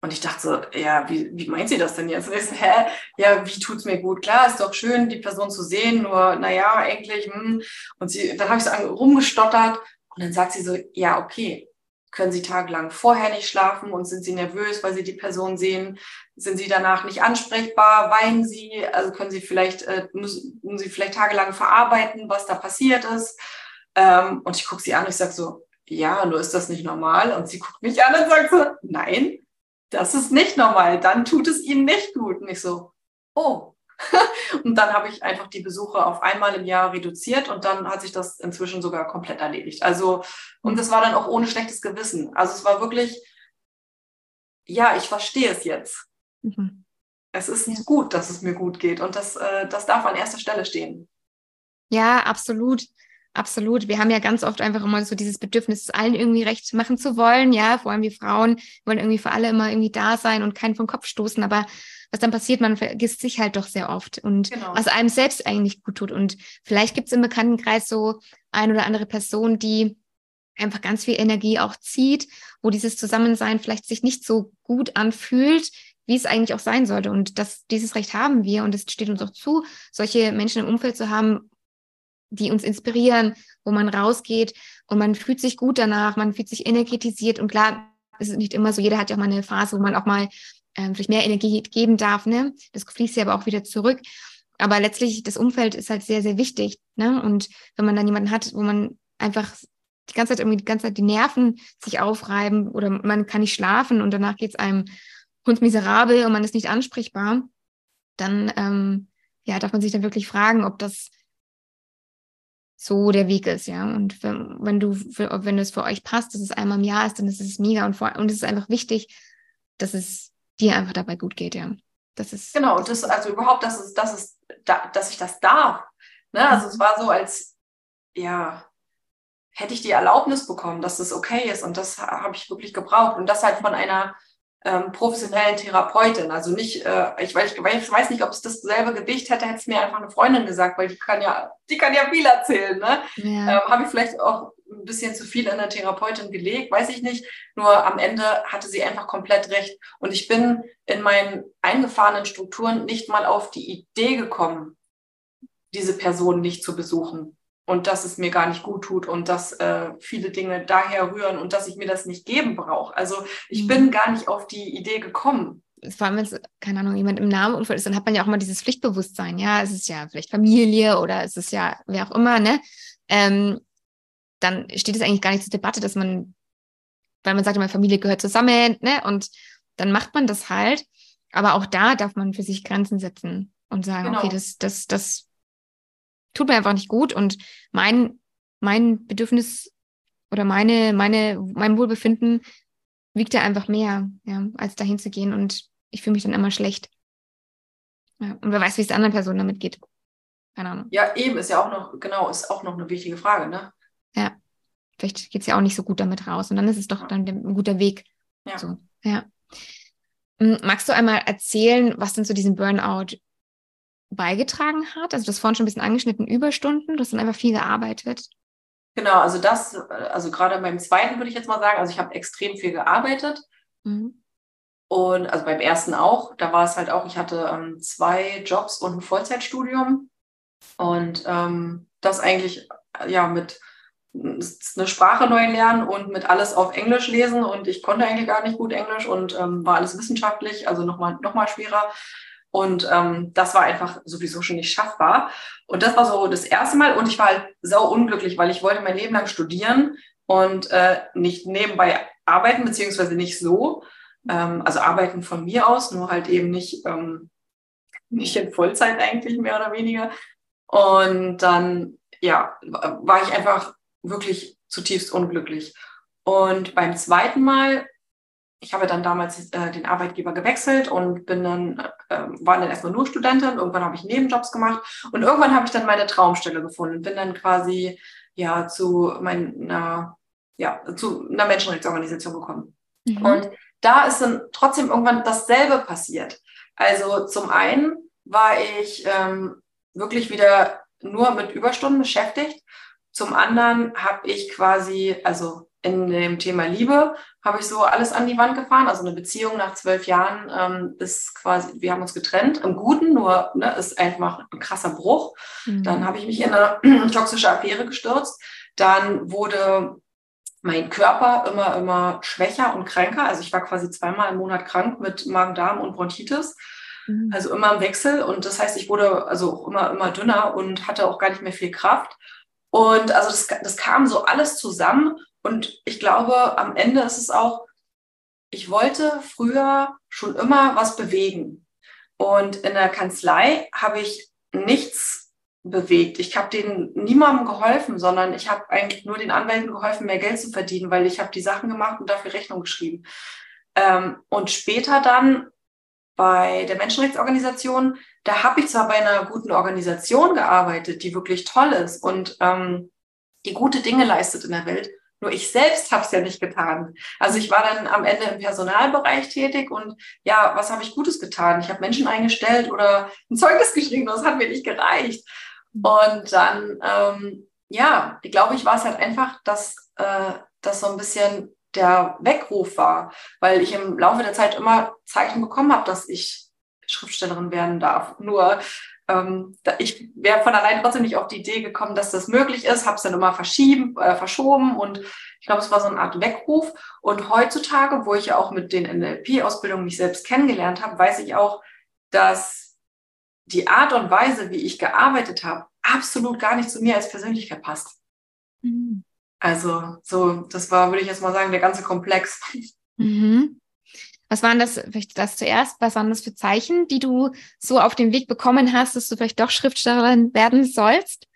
Und ich dachte so, ja, wie, wie meint sie das denn jetzt? Und ich so, hä? Ja, wie tut's mir gut? Klar, ist doch schön, die Person zu sehen, nur, naja, eigentlich, hm. Und sie, dann habe ich so rumgestottert und dann sagt sie so, ja, okay, können Sie tagelang vorher nicht schlafen und sind Sie nervös, weil Sie die Person sehen? Sind Sie danach nicht ansprechbar? Weinen Sie? Also können Sie vielleicht, äh, müssen, müssen Sie vielleicht tagelang verarbeiten, was da passiert ist? Ähm, und ich gucke sie an und ich sage so, ja, nur ist das nicht normal? Und sie guckt mich an und sagt so, nein, das ist nicht normal, dann tut es ihnen nicht gut. Und ich so, oh. und dann habe ich einfach die Besuche auf einmal im Jahr reduziert und dann hat sich das inzwischen sogar komplett erledigt. Also, und das war dann auch ohne schlechtes Gewissen. Also es war wirklich, ja, ich verstehe es jetzt. Mhm. Es ist ja. gut, dass es mir gut geht und das, äh, das darf an erster Stelle stehen. Ja, absolut. Absolut. Wir haben ja ganz oft einfach immer so dieses Bedürfnis, allen irgendwie recht machen zu wollen. Ja, vor allem wir Frauen wollen irgendwie für alle immer irgendwie da sein und keinen vom Kopf stoßen. Aber was dann passiert, man vergisst sich halt doch sehr oft und genau. was einem selbst eigentlich gut tut. Und vielleicht gibt es im Bekanntenkreis so ein oder andere Person, die einfach ganz viel Energie auch zieht, wo dieses Zusammensein vielleicht sich nicht so gut anfühlt, wie es eigentlich auch sein sollte. Und das, dieses Recht haben wir und es steht uns auch zu, solche Menschen im Umfeld zu haben, die uns inspirieren, wo man rausgeht und man fühlt sich gut danach, man fühlt sich energetisiert und klar, es ist nicht immer so, jeder hat ja auch mal eine Phase, wo man auch mal ähm, vielleicht mehr Energie geben darf, ne? Das fließt ja aber auch wieder zurück. Aber letztlich, das Umfeld ist halt sehr, sehr wichtig, ne? Und wenn man dann jemanden hat, wo man einfach die ganze Zeit irgendwie die ganze Zeit die Nerven sich aufreiben oder man kann nicht schlafen und danach geht es einem hundsmiserabel und man ist nicht ansprechbar, dann ähm, ja, darf man sich dann wirklich fragen, ob das so der Weg ist, ja. Und wenn, wenn du, wenn es für euch passt, dass es einmal im Jahr ist, dann ist es mega und, vor, und es ist einfach wichtig, dass es dir einfach dabei gut geht, ja. Das ist genau, und das also überhaupt, dass es, dass es, dass ich das darf. Ne? Also es war so, als ja, hätte ich die Erlaubnis bekommen, dass das okay ist und das habe ich wirklich gebraucht und das halt von einer ähm, professionellen Therapeutin. Also nicht, äh, ich, weiß, ich weiß nicht, ob es dasselbe Gewicht hätte, hätte es mir einfach eine Freundin gesagt, weil die kann ja, die kann ja viel erzählen. Ne? Ja. Ähm, habe ich vielleicht auch ein bisschen zu viel in der Therapeutin gelegt, weiß ich nicht. Nur am Ende hatte sie einfach komplett recht. Und ich bin in meinen eingefahrenen Strukturen nicht mal auf die Idee gekommen, diese Person nicht zu besuchen und dass es mir gar nicht gut tut und dass äh, viele Dinge daher rühren und dass ich mir das nicht geben brauche. Also ich mhm. bin gar nicht auf die Idee gekommen. Vor allem, wenn es, keine Ahnung, jemand im Namenunfall ist, dann hat man ja auch mal dieses Pflichtbewusstsein. Ja, es ist ja vielleicht Familie oder es ist ja wer auch immer, ne? Ähm, dann steht es eigentlich gar nicht zur Debatte, dass man, weil man sagt immer, Familie gehört zusammen, ne? Und dann macht man das halt. Aber auch da darf man für sich Grenzen setzen und sagen, genau. okay, das, das, das tut mir einfach nicht gut und mein, mein Bedürfnis oder meine, meine, mein Wohlbefinden wiegt ja einfach mehr, ja, als dahin zu gehen und ich fühle mich dann immer schlecht. Ja, und wer weiß, wie es der anderen Person damit geht. Keine Ahnung. Ja, eben, ist ja auch noch, genau, ist auch noch eine wichtige Frage, ne? Ja. Vielleicht geht es ja auch nicht so gut damit raus und dann ist es doch dann ein guter Weg. Ja. So, ja. Magst du einmal erzählen, was denn zu diesem Burnout beigetragen hat? Also das vorhin schon ein bisschen angeschnitten, Überstunden, du hast dann einfach viel gearbeitet. Genau, also das, also gerade beim zweiten würde ich jetzt mal sagen, also ich habe extrem viel gearbeitet. Mhm. Und also beim ersten auch, da war es halt auch, ich hatte ähm, zwei Jobs und ein Vollzeitstudium. Und ähm, das eigentlich ja mit eine Sprache neu lernen und mit alles auf Englisch lesen. Und ich konnte eigentlich gar nicht gut Englisch und ähm, war alles wissenschaftlich, also nochmal noch mal schwerer. Und ähm, das war einfach sowieso schon nicht schaffbar. Und das war so das erste Mal. Und ich war halt sau unglücklich, weil ich wollte mein Leben lang studieren und äh, nicht nebenbei arbeiten, beziehungsweise nicht so. Ähm, also arbeiten von mir aus, nur halt eben nicht, ähm, nicht in Vollzeit eigentlich mehr oder weniger. Und dann, ja, war ich einfach wirklich zutiefst unglücklich. Und beim zweiten Mal ich habe dann damals äh, den Arbeitgeber gewechselt und bin dann, äh, war dann erstmal nur Studentin. Irgendwann habe ich Nebenjobs gemacht und irgendwann habe ich dann meine Traumstelle gefunden. Bin dann quasi ja zu meiner, ja, zu einer Menschenrechtsorganisation gekommen. Mhm. Und da ist dann trotzdem irgendwann dasselbe passiert. Also zum einen war ich ähm, wirklich wieder nur mit Überstunden beschäftigt. Zum anderen habe ich quasi, also in dem Thema Liebe habe ich so alles an die Wand gefahren. Also eine Beziehung nach zwölf Jahren ähm, ist quasi, wir haben uns getrennt, im Guten, nur ne, ist einfach ein krasser Bruch. Mhm. Dann habe ich mich in eine toxische Affäre gestürzt. Dann wurde mein Körper immer, immer schwächer und kränker. Also ich war quasi zweimal im Monat krank mit Magen-Darm und Bronchitis. Mhm. Also immer im Wechsel. Und das heißt, ich wurde also auch immer, immer dünner und hatte auch gar nicht mehr viel Kraft. Und also das, das kam so alles zusammen. Und ich glaube, am Ende ist es auch, ich wollte früher schon immer was bewegen. Und in der Kanzlei habe ich nichts bewegt. Ich habe denen niemandem geholfen, sondern ich habe eigentlich nur den Anwälten geholfen, mehr Geld zu verdienen, weil ich habe die Sachen gemacht und dafür Rechnung geschrieben. Ähm, und später dann bei der Menschenrechtsorganisation, da habe ich zwar bei einer guten Organisation gearbeitet, die wirklich toll ist und ähm, die gute Dinge leistet in der Welt, nur ich selbst habe es ja nicht getan. Also ich war dann am Ende im Personalbereich tätig und ja, was habe ich Gutes getan? Ich habe Menschen eingestellt oder ein Zeugnis geschrieben, das hat mir nicht gereicht. Und dann, ähm, ja, ich glaube, ich war es halt einfach, dass äh, das so ein bisschen der Weckruf war, weil ich im Laufe der Zeit immer Zeichen bekommen habe, dass ich Schriftstellerin werden darf. Nur ähm, ich wäre von allein trotzdem nicht auf die Idee gekommen, dass das möglich ist, habe es dann immer verschieben, äh, verschoben und ich glaube, es war so eine Art Weckruf. Und heutzutage, wo ich ja auch mit den NLP-Ausbildungen mich selbst kennengelernt habe, weiß ich auch, dass die Art und Weise, wie ich gearbeitet habe, absolut gar nicht zu mir als Persönlichkeit passt. Mhm. Also so, das war, würde ich jetzt mal sagen, der ganze Komplex. Mhm. Was waren das, vielleicht das zuerst, was waren das für Zeichen, die du so auf dem Weg bekommen hast, dass du vielleicht doch Schriftstellerin werden sollst?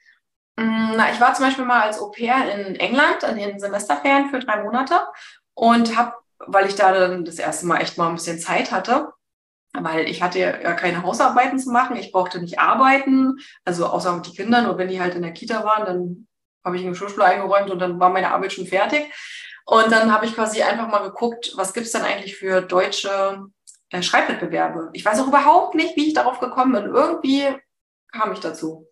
Mm, na, ich war zum Beispiel mal als Au pair in England in den Semesterferien für drei Monate und habe, weil ich da dann das erste Mal echt mal ein bisschen Zeit hatte, weil ich hatte ja keine Hausarbeiten zu machen, ich brauchte nicht arbeiten, also außer mit den Kindern und wenn die halt in der Kita waren, dann habe ich in die Schulschule eingeräumt und dann war meine Arbeit schon fertig. Und dann habe ich quasi einfach mal geguckt, was gibt's denn eigentlich für deutsche äh, Schreibwettbewerbe. Ich weiß auch überhaupt nicht, wie ich darauf gekommen bin. Irgendwie kam ich dazu.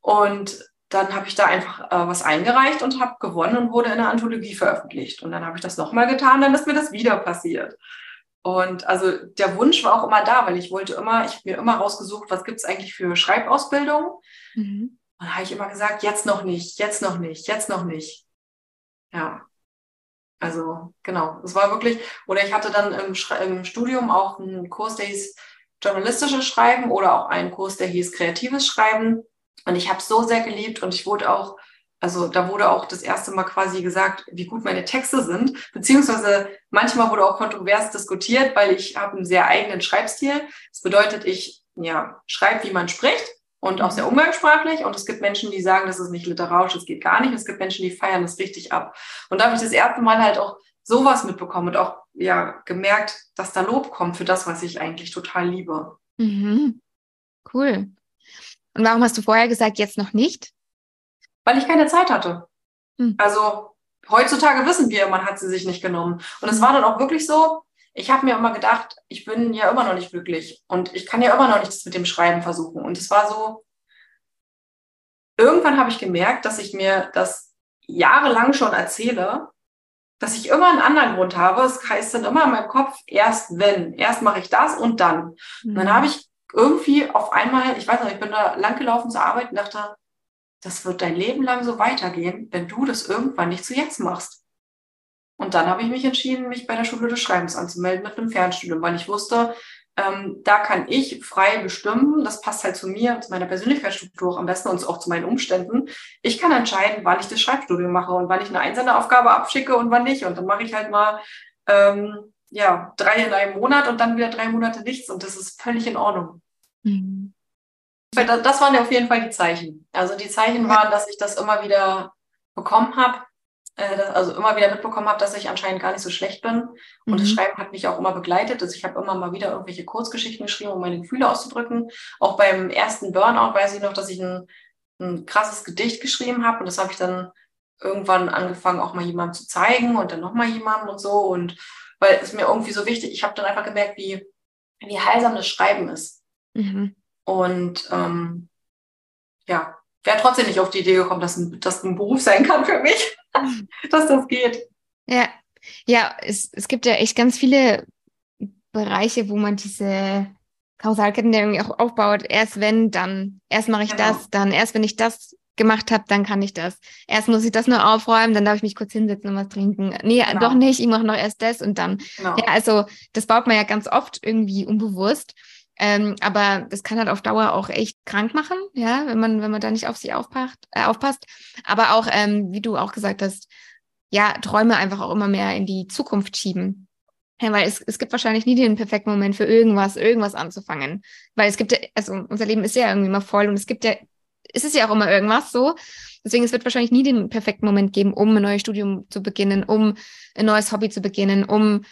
Und dann habe ich da einfach äh, was eingereicht und habe gewonnen und wurde in einer Anthologie veröffentlicht. Und dann habe ich das nochmal getan, dann ist mir das wieder passiert. Und also der Wunsch war auch immer da, weil ich wollte immer, ich habe mir immer rausgesucht, was gibt es eigentlich für Schreibausbildung. Mhm. Und da habe ich immer gesagt, jetzt noch nicht, jetzt noch nicht, jetzt noch nicht. Ja. Also genau, es war wirklich, oder ich hatte dann im, im Studium auch einen Kurs, der hieß journalistisches Schreiben oder auch einen Kurs, der hieß kreatives Schreiben. Und ich habe es so sehr geliebt und ich wurde auch, also da wurde auch das erste Mal quasi gesagt, wie gut meine Texte sind, beziehungsweise manchmal wurde auch kontrovers diskutiert, weil ich habe einen sehr eigenen Schreibstil. Das bedeutet, ich ja, schreibe, wie man spricht und auch sehr umgangssprachlich. Und es gibt Menschen, die sagen, das ist nicht literarisch, das geht gar nicht. es gibt Menschen, die feiern das richtig ab. Und da habe ich das erste Mal halt auch sowas mitbekommen und auch ja gemerkt, dass da Lob kommt für das, was ich eigentlich total liebe. Mhm. Cool. Und warum hast du vorher gesagt, jetzt noch nicht? Weil ich keine Zeit hatte. Mhm. Also heutzutage wissen wir, man hat sie sich nicht genommen. Und es war dann auch wirklich so, ich habe mir immer gedacht, ich bin ja immer noch nicht glücklich und ich kann ja immer noch nichts mit dem Schreiben versuchen. Und es war so, irgendwann habe ich gemerkt, dass ich mir das jahrelang schon erzähle, dass ich immer einen anderen Grund habe. Es heißt dann immer in meinem Kopf, erst wenn, erst mache ich das und dann. Mhm. Und dann mhm. habe ich irgendwie auf einmal, ich weiß nicht, ich bin da langgelaufen zur Arbeit und dachte, das wird dein Leben lang so weitergehen, wenn du das irgendwann nicht zu jetzt machst. Und dann habe ich mich entschieden, mich bei der Schule des Schreibens anzumelden mit einem Fernstudium, weil ich wusste, ähm, da kann ich frei bestimmen. Das passt halt zu mir, zu meiner Persönlichkeitsstruktur am besten und auch zu meinen Umständen. Ich kann entscheiden, wann ich das Schreibstudium mache und wann ich eine Einsenderaufgabe abschicke und wann nicht. Und dann mache ich halt mal ähm, ja drei in einem Monat und dann wieder drei Monate nichts. Und das ist völlig in Ordnung. Mhm. Das waren ja auf jeden Fall die Zeichen. Also die Zeichen waren, dass ich das immer wieder bekommen habe also immer wieder mitbekommen habe, dass ich anscheinend gar nicht so schlecht bin. Und mhm. das Schreiben hat mich auch immer begleitet. Also ich habe immer mal wieder irgendwelche Kurzgeschichten geschrieben, um meine Gefühle auszudrücken. Auch beim ersten Burnout weiß ich noch, dass ich ein, ein krasses Gedicht geschrieben habe. Und das habe ich dann irgendwann angefangen, auch mal jemandem zu zeigen und dann nochmal jemandem und so. Und weil es mir irgendwie so wichtig, ich habe dann einfach gemerkt, wie, wie heilsam das Schreiben ist. Mhm. Und ähm, ja, wäre trotzdem nicht auf die Idee gekommen, dass das ein Beruf sein kann für mich. dass das geht. Ja, ja, es, es gibt ja echt ganz viele Bereiche, wo man diese Kausalketten irgendwie auch aufbaut. Erst wenn, dann, erst mache ich genau. das, dann erst wenn ich das gemacht habe, dann kann ich das. Erst muss ich das nur aufräumen, dann darf ich mich kurz hinsetzen und was trinken. Nee, genau. doch nicht, ich mache noch erst das und dann. Genau. Ja, also das baut man ja ganz oft irgendwie unbewusst. Ähm, aber das kann halt auf Dauer auch echt krank machen, ja, wenn man, wenn man da nicht auf sich aufpasst. Äh, aufpasst. Aber auch, ähm, wie du auch gesagt hast, ja, Träume einfach auch immer mehr in die Zukunft schieben. Ja, weil es, es gibt wahrscheinlich nie den perfekten Moment für irgendwas, irgendwas anzufangen. Weil es gibt ja, also unser Leben ist ja irgendwie immer voll und es gibt ja, es ist ja auch immer irgendwas so. Deswegen, es wird wahrscheinlich nie den perfekten Moment geben, um ein neues Studium zu beginnen, um ein neues Hobby zu beginnen, um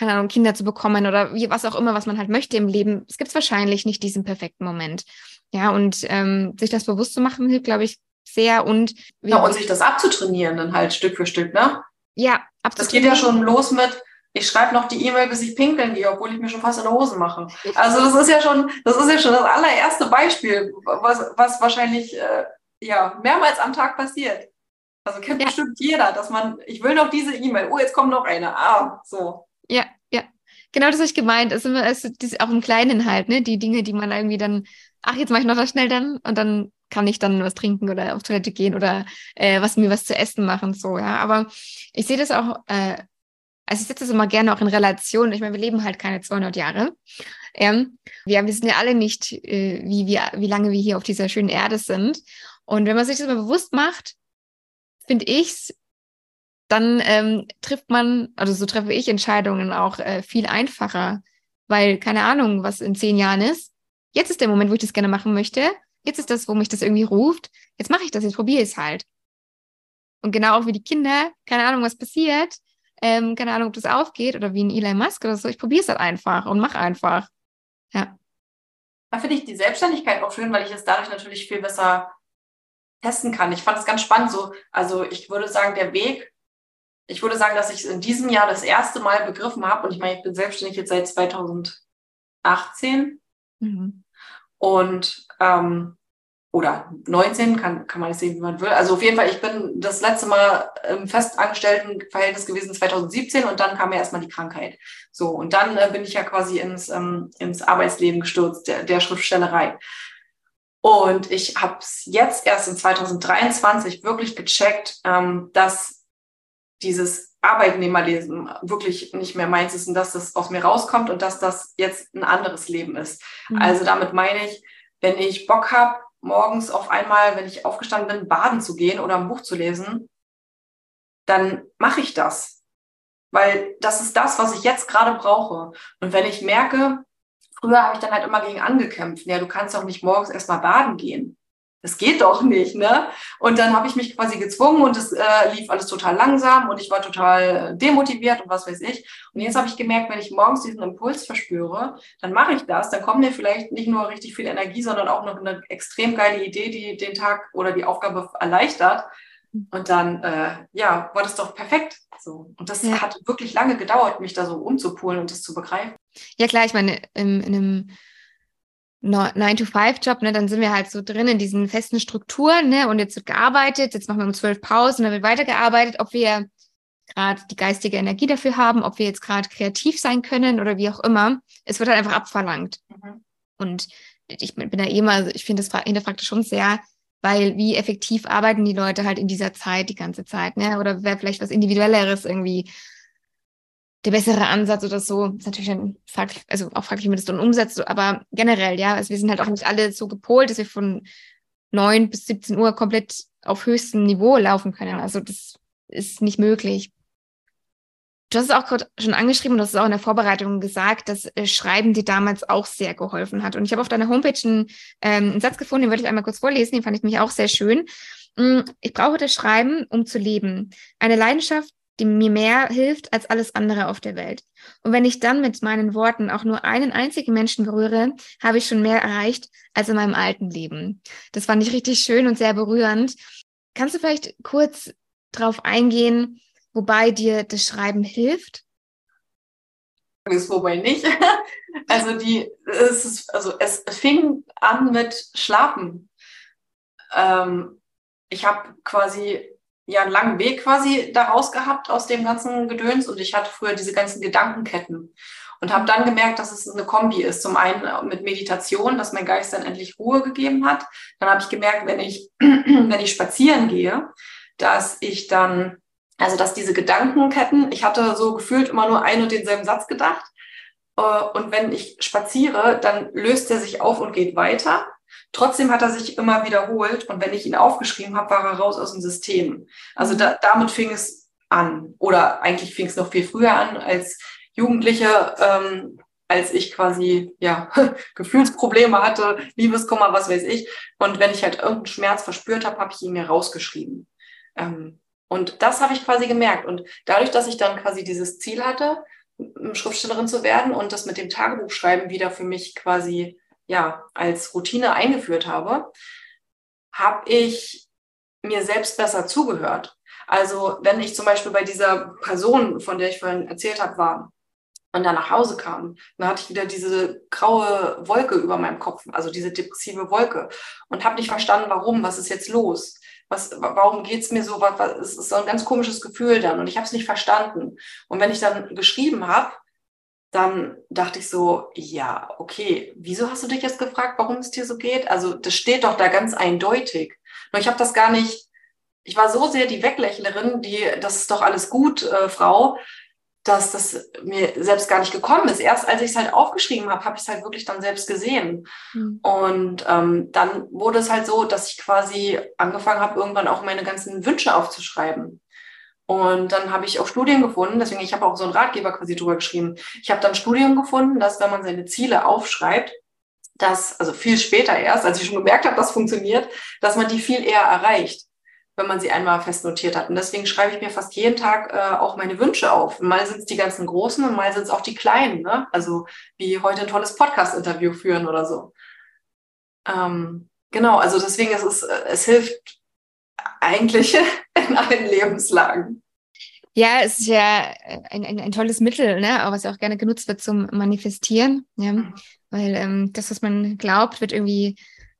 keine Ahnung, Kinder zu bekommen oder was auch immer, was man halt möchte im Leben. Es gibt wahrscheinlich nicht diesen perfekten Moment. Ja, und ähm, sich das bewusst zu machen, hilft, glaube ich, sehr. Und, ja, und sich das abzutrainieren, dann halt Stück für Stück, ne? Ja, abzutrainieren. Das geht ja schon los mit, ich schreibe noch die E-Mail, bis ich pinkeln gehe, obwohl ich mir schon fast in der Hose mache. Also das ist ja schon, das ist ja schon das allererste Beispiel, was, was wahrscheinlich äh, ja mehrmals am Tag passiert. Also kennt ja. bestimmt jeder, dass man, ich will noch diese E-Mail, oh, jetzt kommt noch eine. Ah, so. Ja, ja. Genau das habe ich gemeint. Es ist, es ist auch im Kleinen halt, ne? Die Dinge, die man irgendwie dann, ach, jetzt mache ich noch was schnell dann und dann kann ich dann was trinken oder auf Toilette gehen oder äh, was mir was zu essen machen, so, ja. Aber ich sehe das auch, äh, also ich setze das immer gerne auch in Relation. Ich meine, wir leben halt keine 200 Jahre. Ähm, wir wissen ja alle nicht, äh, wie, wie, wie lange wir hier auf dieser schönen Erde sind. Und wenn man sich das mal bewusst macht, finde ich dann ähm, trifft man, also so treffe ich Entscheidungen auch äh, viel einfacher, weil keine Ahnung, was in zehn Jahren ist. Jetzt ist der Moment, wo ich das gerne machen möchte. jetzt ist das, wo mich das irgendwie ruft, jetzt mache ich das, jetzt probiere ich es halt. Und genau auch wie die Kinder, keine Ahnung, was passiert, ähm, keine Ahnung, ob das aufgeht oder wie ein Elon Musk oder so, ich probiere es halt einfach und mache einfach. Ja. Da finde ich die Selbstständigkeit auch schön, weil ich es dadurch natürlich viel besser testen kann. Ich fand es ganz spannend so. Also ich würde sagen, der Weg, ich würde sagen, dass ich es in diesem Jahr das erste Mal begriffen habe. Und ich meine, ich bin selbstständig jetzt seit 2018. Mhm. Und ähm, oder 19, kann, kann man es sehen, wie man will. Also auf jeden Fall, ich bin das letzte Mal im Festangestelltenverhältnis gewesen 2017 und dann kam ja erstmal die Krankheit. So, und dann äh, bin ich ja quasi ins, ähm, ins Arbeitsleben gestürzt, der, der Schriftstellerei. Und ich habe es jetzt erst in 2023 wirklich gecheckt, ähm, dass dieses Arbeitnehmerlesen wirklich nicht mehr meins ist und dass das aus mir rauskommt und dass das jetzt ein anderes Leben ist. Mhm. Also damit meine ich, wenn ich Bock habe, morgens auf einmal, wenn ich aufgestanden bin, baden zu gehen oder ein Buch zu lesen, dann mache ich das. Weil das ist das, was ich jetzt gerade brauche. Und wenn ich merke, früher habe ich dann halt immer gegen angekämpft, ja, du kannst doch nicht morgens erstmal baden gehen das geht doch nicht, ne? Und dann habe ich mich quasi gezwungen und es äh, lief alles total langsam und ich war total demotiviert und was weiß ich. Und jetzt habe ich gemerkt, wenn ich morgens diesen Impuls verspüre, dann mache ich das, dann kommt mir vielleicht nicht nur richtig viel Energie, sondern auch noch eine extrem geile Idee, die den Tag oder die Aufgabe erleichtert. Und dann, äh, ja, war das doch perfekt. So. Und das ja. hat wirklich lange gedauert, mich da so umzupolen und das zu begreifen. Ja, klar, ich meine, in, in einem 9-to-5-Job, ne, dann sind wir halt so drin in diesen festen Strukturen, ne, und jetzt wird gearbeitet, jetzt machen wir um zwölf Pausen, dann wird weitergearbeitet, ob wir gerade die geistige Energie dafür haben, ob wir jetzt gerade kreativ sein können oder wie auch immer. Es wird halt einfach abverlangt. Mhm. Und ich bin da eh immer, also ich finde das hinterfragt schon sehr, weil wie effektiv arbeiten die Leute halt in dieser Zeit die ganze Zeit, ne? Oder wäre vielleicht was Individuelleres irgendwie der bessere Ansatz oder so. ist natürlich ein fraglich, also auch fraglich, wie man das dann umsetzt, aber generell, ja, also wir sind halt auch nicht alle so gepolt, dass wir von neun bis 17 Uhr komplett auf höchstem Niveau laufen können. Also das ist nicht möglich. Du hast es auch gerade schon angeschrieben und hast es auch in der Vorbereitung gesagt, dass äh, Schreiben dir damals auch sehr geholfen hat. Und ich habe auf deiner Homepage einen, ähm, einen Satz gefunden, den würde ich einmal kurz vorlesen, den fand ich mich auch sehr schön. Mm, ich brauche das Schreiben, um zu leben. Eine Leidenschaft, die mir mehr hilft als alles andere auf der Welt. Und wenn ich dann mit meinen Worten auch nur einen einzigen Menschen berühre, habe ich schon mehr erreicht als in meinem alten Leben. Das fand ich richtig schön und sehr berührend. Kannst du vielleicht kurz darauf eingehen, wobei dir das Schreiben hilft? Ist wobei nicht. Also die, es ist, also es fing an mit Schlafen. Ähm, ich habe quasi ja einen langen Weg quasi daraus gehabt aus dem ganzen Gedöns und ich hatte früher diese ganzen Gedankenketten und habe dann gemerkt, dass es eine Kombi ist. Zum einen mit Meditation, dass mein Geist dann endlich Ruhe gegeben hat. Dann habe ich gemerkt, wenn ich, wenn ich spazieren gehe, dass ich dann, also dass diese Gedankenketten, ich hatte so gefühlt immer nur einen und denselben Satz gedacht. Äh, und wenn ich spaziere, dann löst er sich auf und geht weiter. Trotzdem hat er sich immer wiederholt und wenn ich ihn aufgeschrieben habe, war er raus aus dem System. Also da, damit fing es an. Oder eigentlich fing es noch viel früher an als Jugendliche, ähm, als ich quasi ja Gefühlsprobleme hatte, Liebeskummer, was weiß ich. Und wenn ich halt irgendeinen Schmerz verspürt habe, habe ich ihn mir rausgeschrieben. Ähm, und das habe ich quasi gemerkt. Und dadurch, dass ich dann quasi dieses Ziel hatte, Schriftstellerin zu werden und das mit dem Tagebuchschreiben wieder für mich quasi ja, als Routine eingeführt habe, habe ich mir selbst besser zugehört. Also wenn ich zum Beispiel bei dieser Person, von der ich vorhin erzählt habe, war und dann nach Hause kam, dann hatte ich wieder diese graue Wolke über meinem Kopf, also diese depressive Wolke und habe nicht verstanden, warum, was ist jetzt los? Was, warum geht's mir so? Was, was, es ist so ein ganz komisches Gefühl dann und ich habe es nicht verstanden. Und wenn ich dann geschrieben habe, dann dachte ich so, ja, okay, wieso hast du dich jetzt gefragt, warum es dir so geht? Also das steht doch da ganz eindeutig. Nur ich habe das gar nicht, ich war so sehr die Weglächlerin, die, das ist doch alles gut, äh, Frau, dass das mir selbst gar nicht gekommen ist. Erst als ich es halt aufgeschrieben habe, habe ich es halt wirklich dann selbst gesehen. Mhm. Und ähm, dann wurde es halt so, dass ich quasi angefangen habe, irgendwann auch meine ganzen Wünsche aufzuschreiben. Und dann habe ich auch Studien gefunden, deswegen ich habe auch so einen Ratgeber quasi drüber geschrieben. Ich habe dann Studien gefunden, dass wenn man seine Ziele aufschreibt, dass, also viel später erst, als ich schon gemerkt habe, das funktioniert, dass man die viel eher erreicht, wenn man sie einmal fest notiert hat. Und deswegen schreibe ich mir fast jeden Tag äh, auch meine Wünsche auf. Mal sind es die ganzen großen und mal sind es auch die kleinen, ne? Also wie heute ein tolles Podcast-Interview führen oder so. Ähm, genau, also deswegen ist es, äh, es hilft eigentlich allen Lebenslagen. Ja, es ist ja ein, ein, ein tolles Mittel, ne? was ja auch gerne genutzt wird zum Manifestieren. Ja? Mhm. Weil ähm, das, was man glaubt, wird irgendwie,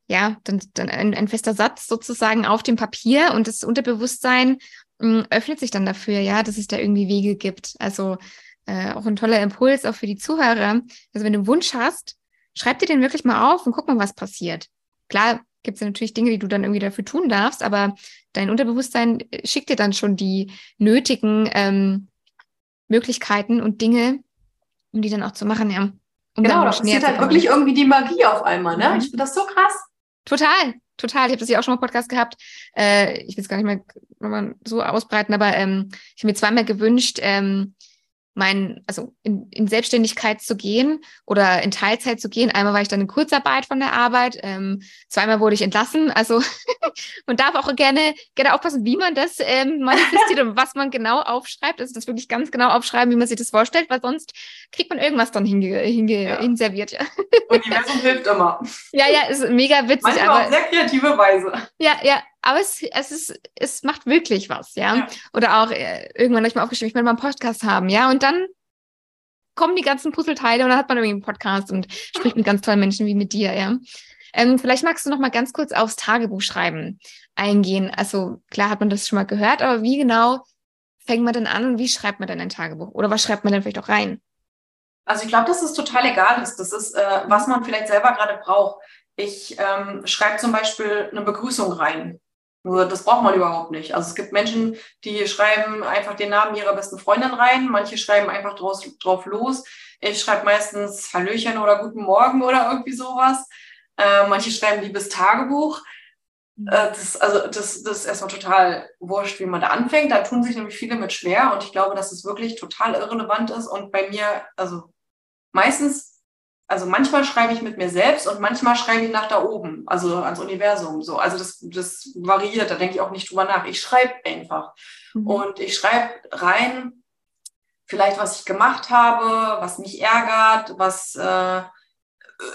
ja, dann, dann ein, ein fester Satz sozusagen auf dem Papier und das Unterbewusstsein mh, hm, öffnet sich dann dafür, ja, dass es da irgendwie Wege gibt. Also äh, auch ein toller Impuls auch für die Zuhörer. Also wenn du einen Wunsch hast, schreib dir den wirklich mal auf und guck mal, was passiert. Klar, gibt es ja natürlich Dinge, die du dann irgendwie dafür tun darfst, aber dein Unterbewusstsein äh, schickt dir dann schon die nötigen ähm, Möglichkeiten und Dinge, um die dann auch zu machen, ja. Um genau, das passiert halt wirklich irgendwie die Magie auf einmal, ne? Mhm. Ich finde das so krass. Total, total. Ich habe das ja auch schon mal Podcast gehabt. Äh, ich will es gar nicht mehr nochmal so ausbreiten, aber ähm, ich habe mir zweimal gewünscht, ähm, mein, also in, in Selbstständigkeit zu gehen oder in Teilzeit zu gehen. Einmal war ich dann in Kurzarbeit von der Arbeit, ähm, zweimal wurde ich entlassen. Also man darf auch gerne, gerne aufpassen, wie man das ähm, manifestiert und was man genau aufschreibt. Also das wirklich ganz genau aufschreiben, wie man sich das vorstellt, weil sonst kriegt man irgendwas dann hinge, hinge, ja. hinserviert. Ja. Universum hilft immer. Ja, ja, ist mega witzig. Manchmal aber, auf sehr kreative Weise. Ja, ja, aber es, es ist, es macht wirklich was, ja. ja. Oder auch äh, irgendwann habe ich mal aufgeschrieben, ich will mal einen Podcast haben, ja. Und dann kommen die ganzen Puzzleteile und dann hat man irgendwie einen Podcast und spricht mit ganz tollen Menschen wie mit dir, ja. Ähm, vielleicht magst du noch mal ganz kurz aufs Tagebuch schreiben eingehen. Also klar hat man das schon mal gehört, aber wie genau fängt man denn an und wie schreibt man denn ein Tagebuch? Oder was schreibt man denn vielleicht auch rein? Also ich glaube, dass es total egal ist. Das ist, äh, was man vielleicht selber gerade braucht. Ich ähm, schreibe zum Beispiel eine Begrüßung rein. Nur das braucht man überhaupt nicht. Also es gibt Menschen, die schreiben einfach den Namen ihrer besten Freundin rein, manche schreiben einfach draus, drauf los. Ich schreibe meistens Hallöchen oder Guten Morgen oder irgendwie sowas. Äh, manche schreiben liebes Tagebuch. Äh, das, also das, das ist erstmal total wurscht, wie man da anfängt. Da tun sich nämlich viele mit schwer und ich glaube, dass es wirklich total irrelevant ist. Und bei mir, also meistens also manchmal schreibe ich mit mir selbst und manchmal schreibe ich nach da oben, also ans Universum. So, also das, das variiert, da denke ich auch nicht drüber nach. Ich schreibe einfach. Mhm. Und ich schreibe rein, vielleicht was ich gemacht habe, was mich ärgert, was äh,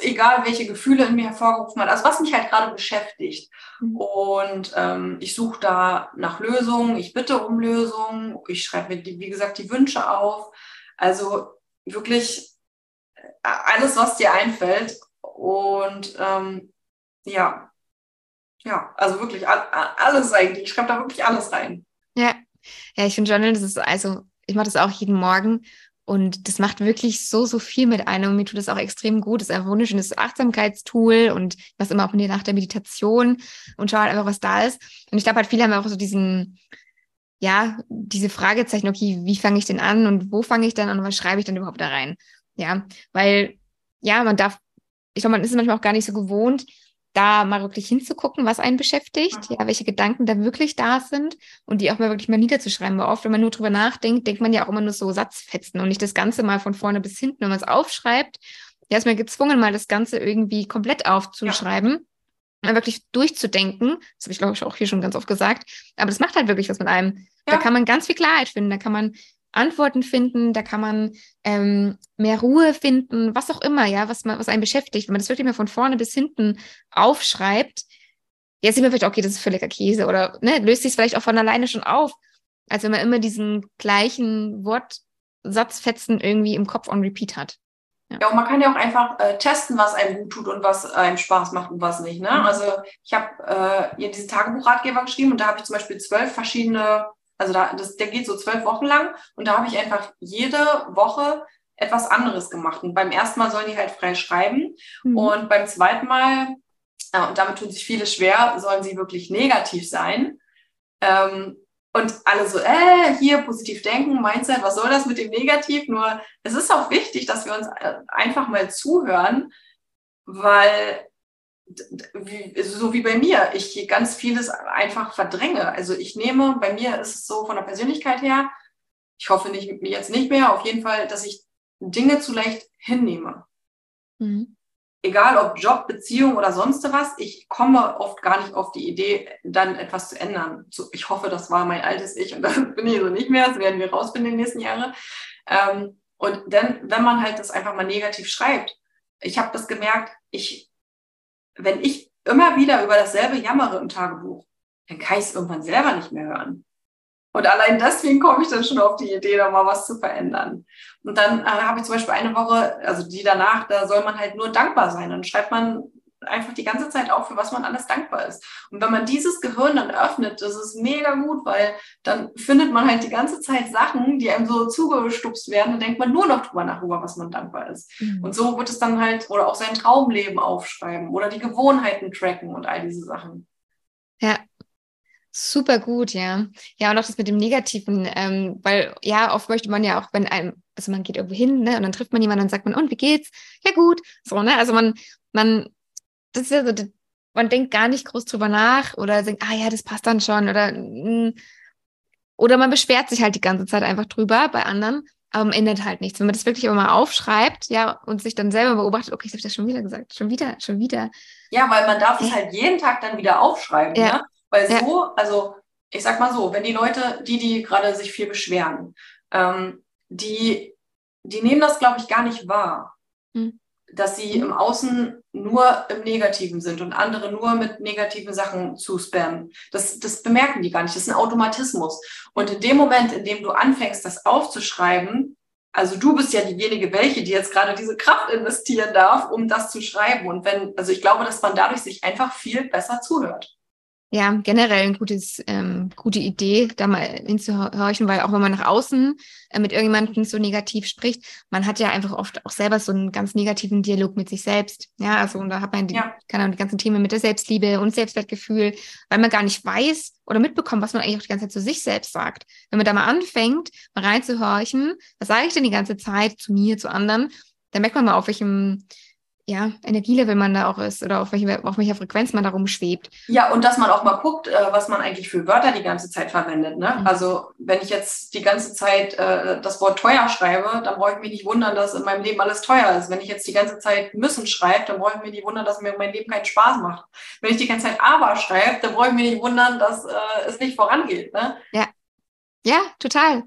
egal welche Gefühle in mir hervorgerufen hat, also was mich halt gerade beschäftigt. Mhm. Und ähm, ich suche da nach Lösungen, ich bitte um Lösungen, ich schreibe mir, die, wie gesagt, die Wünsche auf. Also wirklich alles, was dir einfällt. Und ähm, ja, ja, also wirklich alles eigentlich. Ich schreibe da wirklich alles rein. Ja, ja, ich finde Journal, das ist also, ich mache das auch jeden Morgen und das macht wirklich so, so viel mit einem. Und mir tut das auch extrem gut. Das ist ein wunderschönes Achtsamkeitstool und was immer auch nach der Meditation und schau halt einfach, was da ist. Und ich glaube halt, viele haben auch so diesen, ja, diese Fragezeichen, okay, wie fange ich denn an und wo fange ich denn an und was schreibe ich denn überhaupt da rein? Ja, weil, ja, man darf, ich glaube, man ist manchmal auch gar nicht so gewohnt, da mal wirklich hinzugucken, was einen beschäftigt, ja, welche Gedanken da wirklich da sind und die auch mal wirklich mal niederzuschreiben. Weil oft, wenn man nur drüber nachdenkt, denkt man ja auch immer nur so Satzfetzen und nicht das Ganze mal von vorne bis hinten. Wenn man es aufschreibt, ja, ist man gezwungen, mal das Ganze irgendwie komplett aufzuschreiben. Ja mal wirklich durchzudenken. Das habe ich, glaube ich, auch hier schon ganz oft gesagt. Aber das macht halt wirklich was mit einem. Ja. Da kann man ganz viel Klarheit finden. Da kann man Antworten finden, da kann man ähm, mehr Ruhe finden, was auch immer, ja, was, man, was einen beschäftigt. Wenn man das wirklich mal von vorne bis hinten aufschreibt, jetzt sieht man vielleicht, okay, das ist völliger Käse oder ne, löst sich vielleicht auch von alleine schon auf, als wenn man immer diesen gleichen Wortsatzfetzen irgendwie im Kopf on repeat hat. Ja. ja, und man kann ja auch einfach äh, testen, was einem gut tut und was einem Spaß macht und was nicht. Ne? Mhm. Also ich habe äh, hier diesen Tagebuchratgeber geschrieben und da habe ich zum Beispiel zwölf verschiedene also da, das, der geht so zwölf Wochen lang und da habe ich einfach jede Woche etwas anderes gemacht. Und beim ersten Mal sollen die halt frei schreiben mhm. und beim zweiten Mal, äh, und damit tun sich viele schwer, sollen sie wirklich negativ sein. Ähm, und alle so, äh, hier positiv denken, Mindset, was soll das mit dem Negativ? Nur es ist auch wichtig, dass wir uns äh, einfach mal zuhören, weil so wie bei mir, ich ganz vieles einfach verdränge. Also ich nehme, bei mir ist es so von der Persönlichkeit her, ich hoffe nicht, jetzt nicht mehr, auf jeden Fall, dass ich Dinge zu leicht hinnehme. Mhm. egal ob Job, Beziehung oder sonst was, ich komme oft gar nicht auf die Idee, dann etwas zu ändern. So, ich hoffe, das war mein altes Ich und das bin ich so nicht mehr. Das werden wir rausfinden in den nächsten Jahren. Ähm, und dann, wenn man halt das einfach mal negativ schreibt, ich habe das gemerkt, ich, wenn ich immer wieder über dasselbe jammere im Tagebuch, dann kann ich es irgendwann selber nicht mehr hören. Und allein deswegen komme ich dann schon auf die Idee, da mal was zu verändern. Und dann äh, habe ich zum Beispiel eine Woche, also die danach, da soll man halt nur dankbar sein. Dann schreibt man einfach die ganze Zeit auf, für was man alles dankbar ist. Und wenn man dieses Gehirn dann öffnet, das ist mega gut, weil dann findet man halt die ganze Zeit Sachen, die einem so zugestupst werden, dann denkt man nur noch drüber nach, über was man dankbar ist. Mhm. Und so wird es dann halt, oder auch sein Traumleben aufschreiben oder die Gewohnheiten tracken und all diese Sachen. Ja, Super gut, ja. Ja, und auch das mit dem Negativen, ähm, weil ja, oft möchte man ja auch, wenn einem, also man geht irgendwo hin, ne, und dann trifft man jemanden und sagt man, und wie geht's? Ja, gut. So, ne? Also man, man das ist ja so, man denkt gar nicht groß drüber nach oder denkt, ah ja, das passt dann schon oder mm, oder man beschwert sich halt die ganze Zeit einfach drüber bei anderen, aber man ändert halt nichts. Wenn man das wirklich aber mal aufschreibt, ja, und sich dann selber beobachtet, okay, ich habe das schon wieder gesagt, schon wieder, schon wieder. Ja, weil man darf es halt jeden Tag dann wieder aufschreiben, ja. Ne? Weil ja. so, also ich sag mal so, wenn die Leute, die, die gerade sich viel beschweren, ähm, die, die nehmen das, glaube ich, gar nicht wahr. Hm dass sie im Außen nur im Negativen sind und andere nur mit negativen Sachen zu spammen. Das, das bemerken die gar nicht. Das ist ein Automatismus. Und in dem Moment, in dem du anfängst, das aufzuschreiben, also du bist ja diejenige, welche, die jetzt gerade diese Kraft investieren darf, um das zu schreiben. Und wenn, also ich glaube, dass man dadurch sich einfach viel besser zuhört ja, generell eine gutes, ähm, gute Idee, da mal hinzuhorchen, weil auch wenn man nach außen äh, mit irgendjemandem so negativ spricht, man hat ja einfach oft auch selber so einen ganz negativen Dialog mit sich selbst. Ja, also und da hat man die, ja. keine Ahnung, die ganzen Themen mit der Selbstliebe und Selbstwertgefühl, weil man gar nicht weiß oder mitbekommt, was man eigentlich auch die ganze Zeit zu sich selbst sagt. Wenn man da mal anfängt, mal reinzuhorchen, was sage ich denn die ganze Zeit zu mir, zu anderen, dann merkt man mal, auf welchem ja, Energielevel man da auch ist oder auf, welche, auf welcher Frequenz man da rumschwebt. Ja, und dass man auch mal guckt, äh, was man eigentlich für Wörter die ganze Zeit verwendet. Ne? Mhm. Also wenn ich jetzt die ganze Zeit äh, das Wort teuer schreibe, dann brauche ich mich nicht wundern, dass in meinem Leben alles teuer ist. Wenn ich jetzt die ganze Zeit müssen schreibe, dann brauche ich mich nicht wundern, dass mir mein Leben keinen Spaß macht. Wenn ich die ganze Zeit aber schreibe, dann brauche ich mich nicht wundern, dass äh, es nicht vorangeht. Ne? Ja. Ja, total.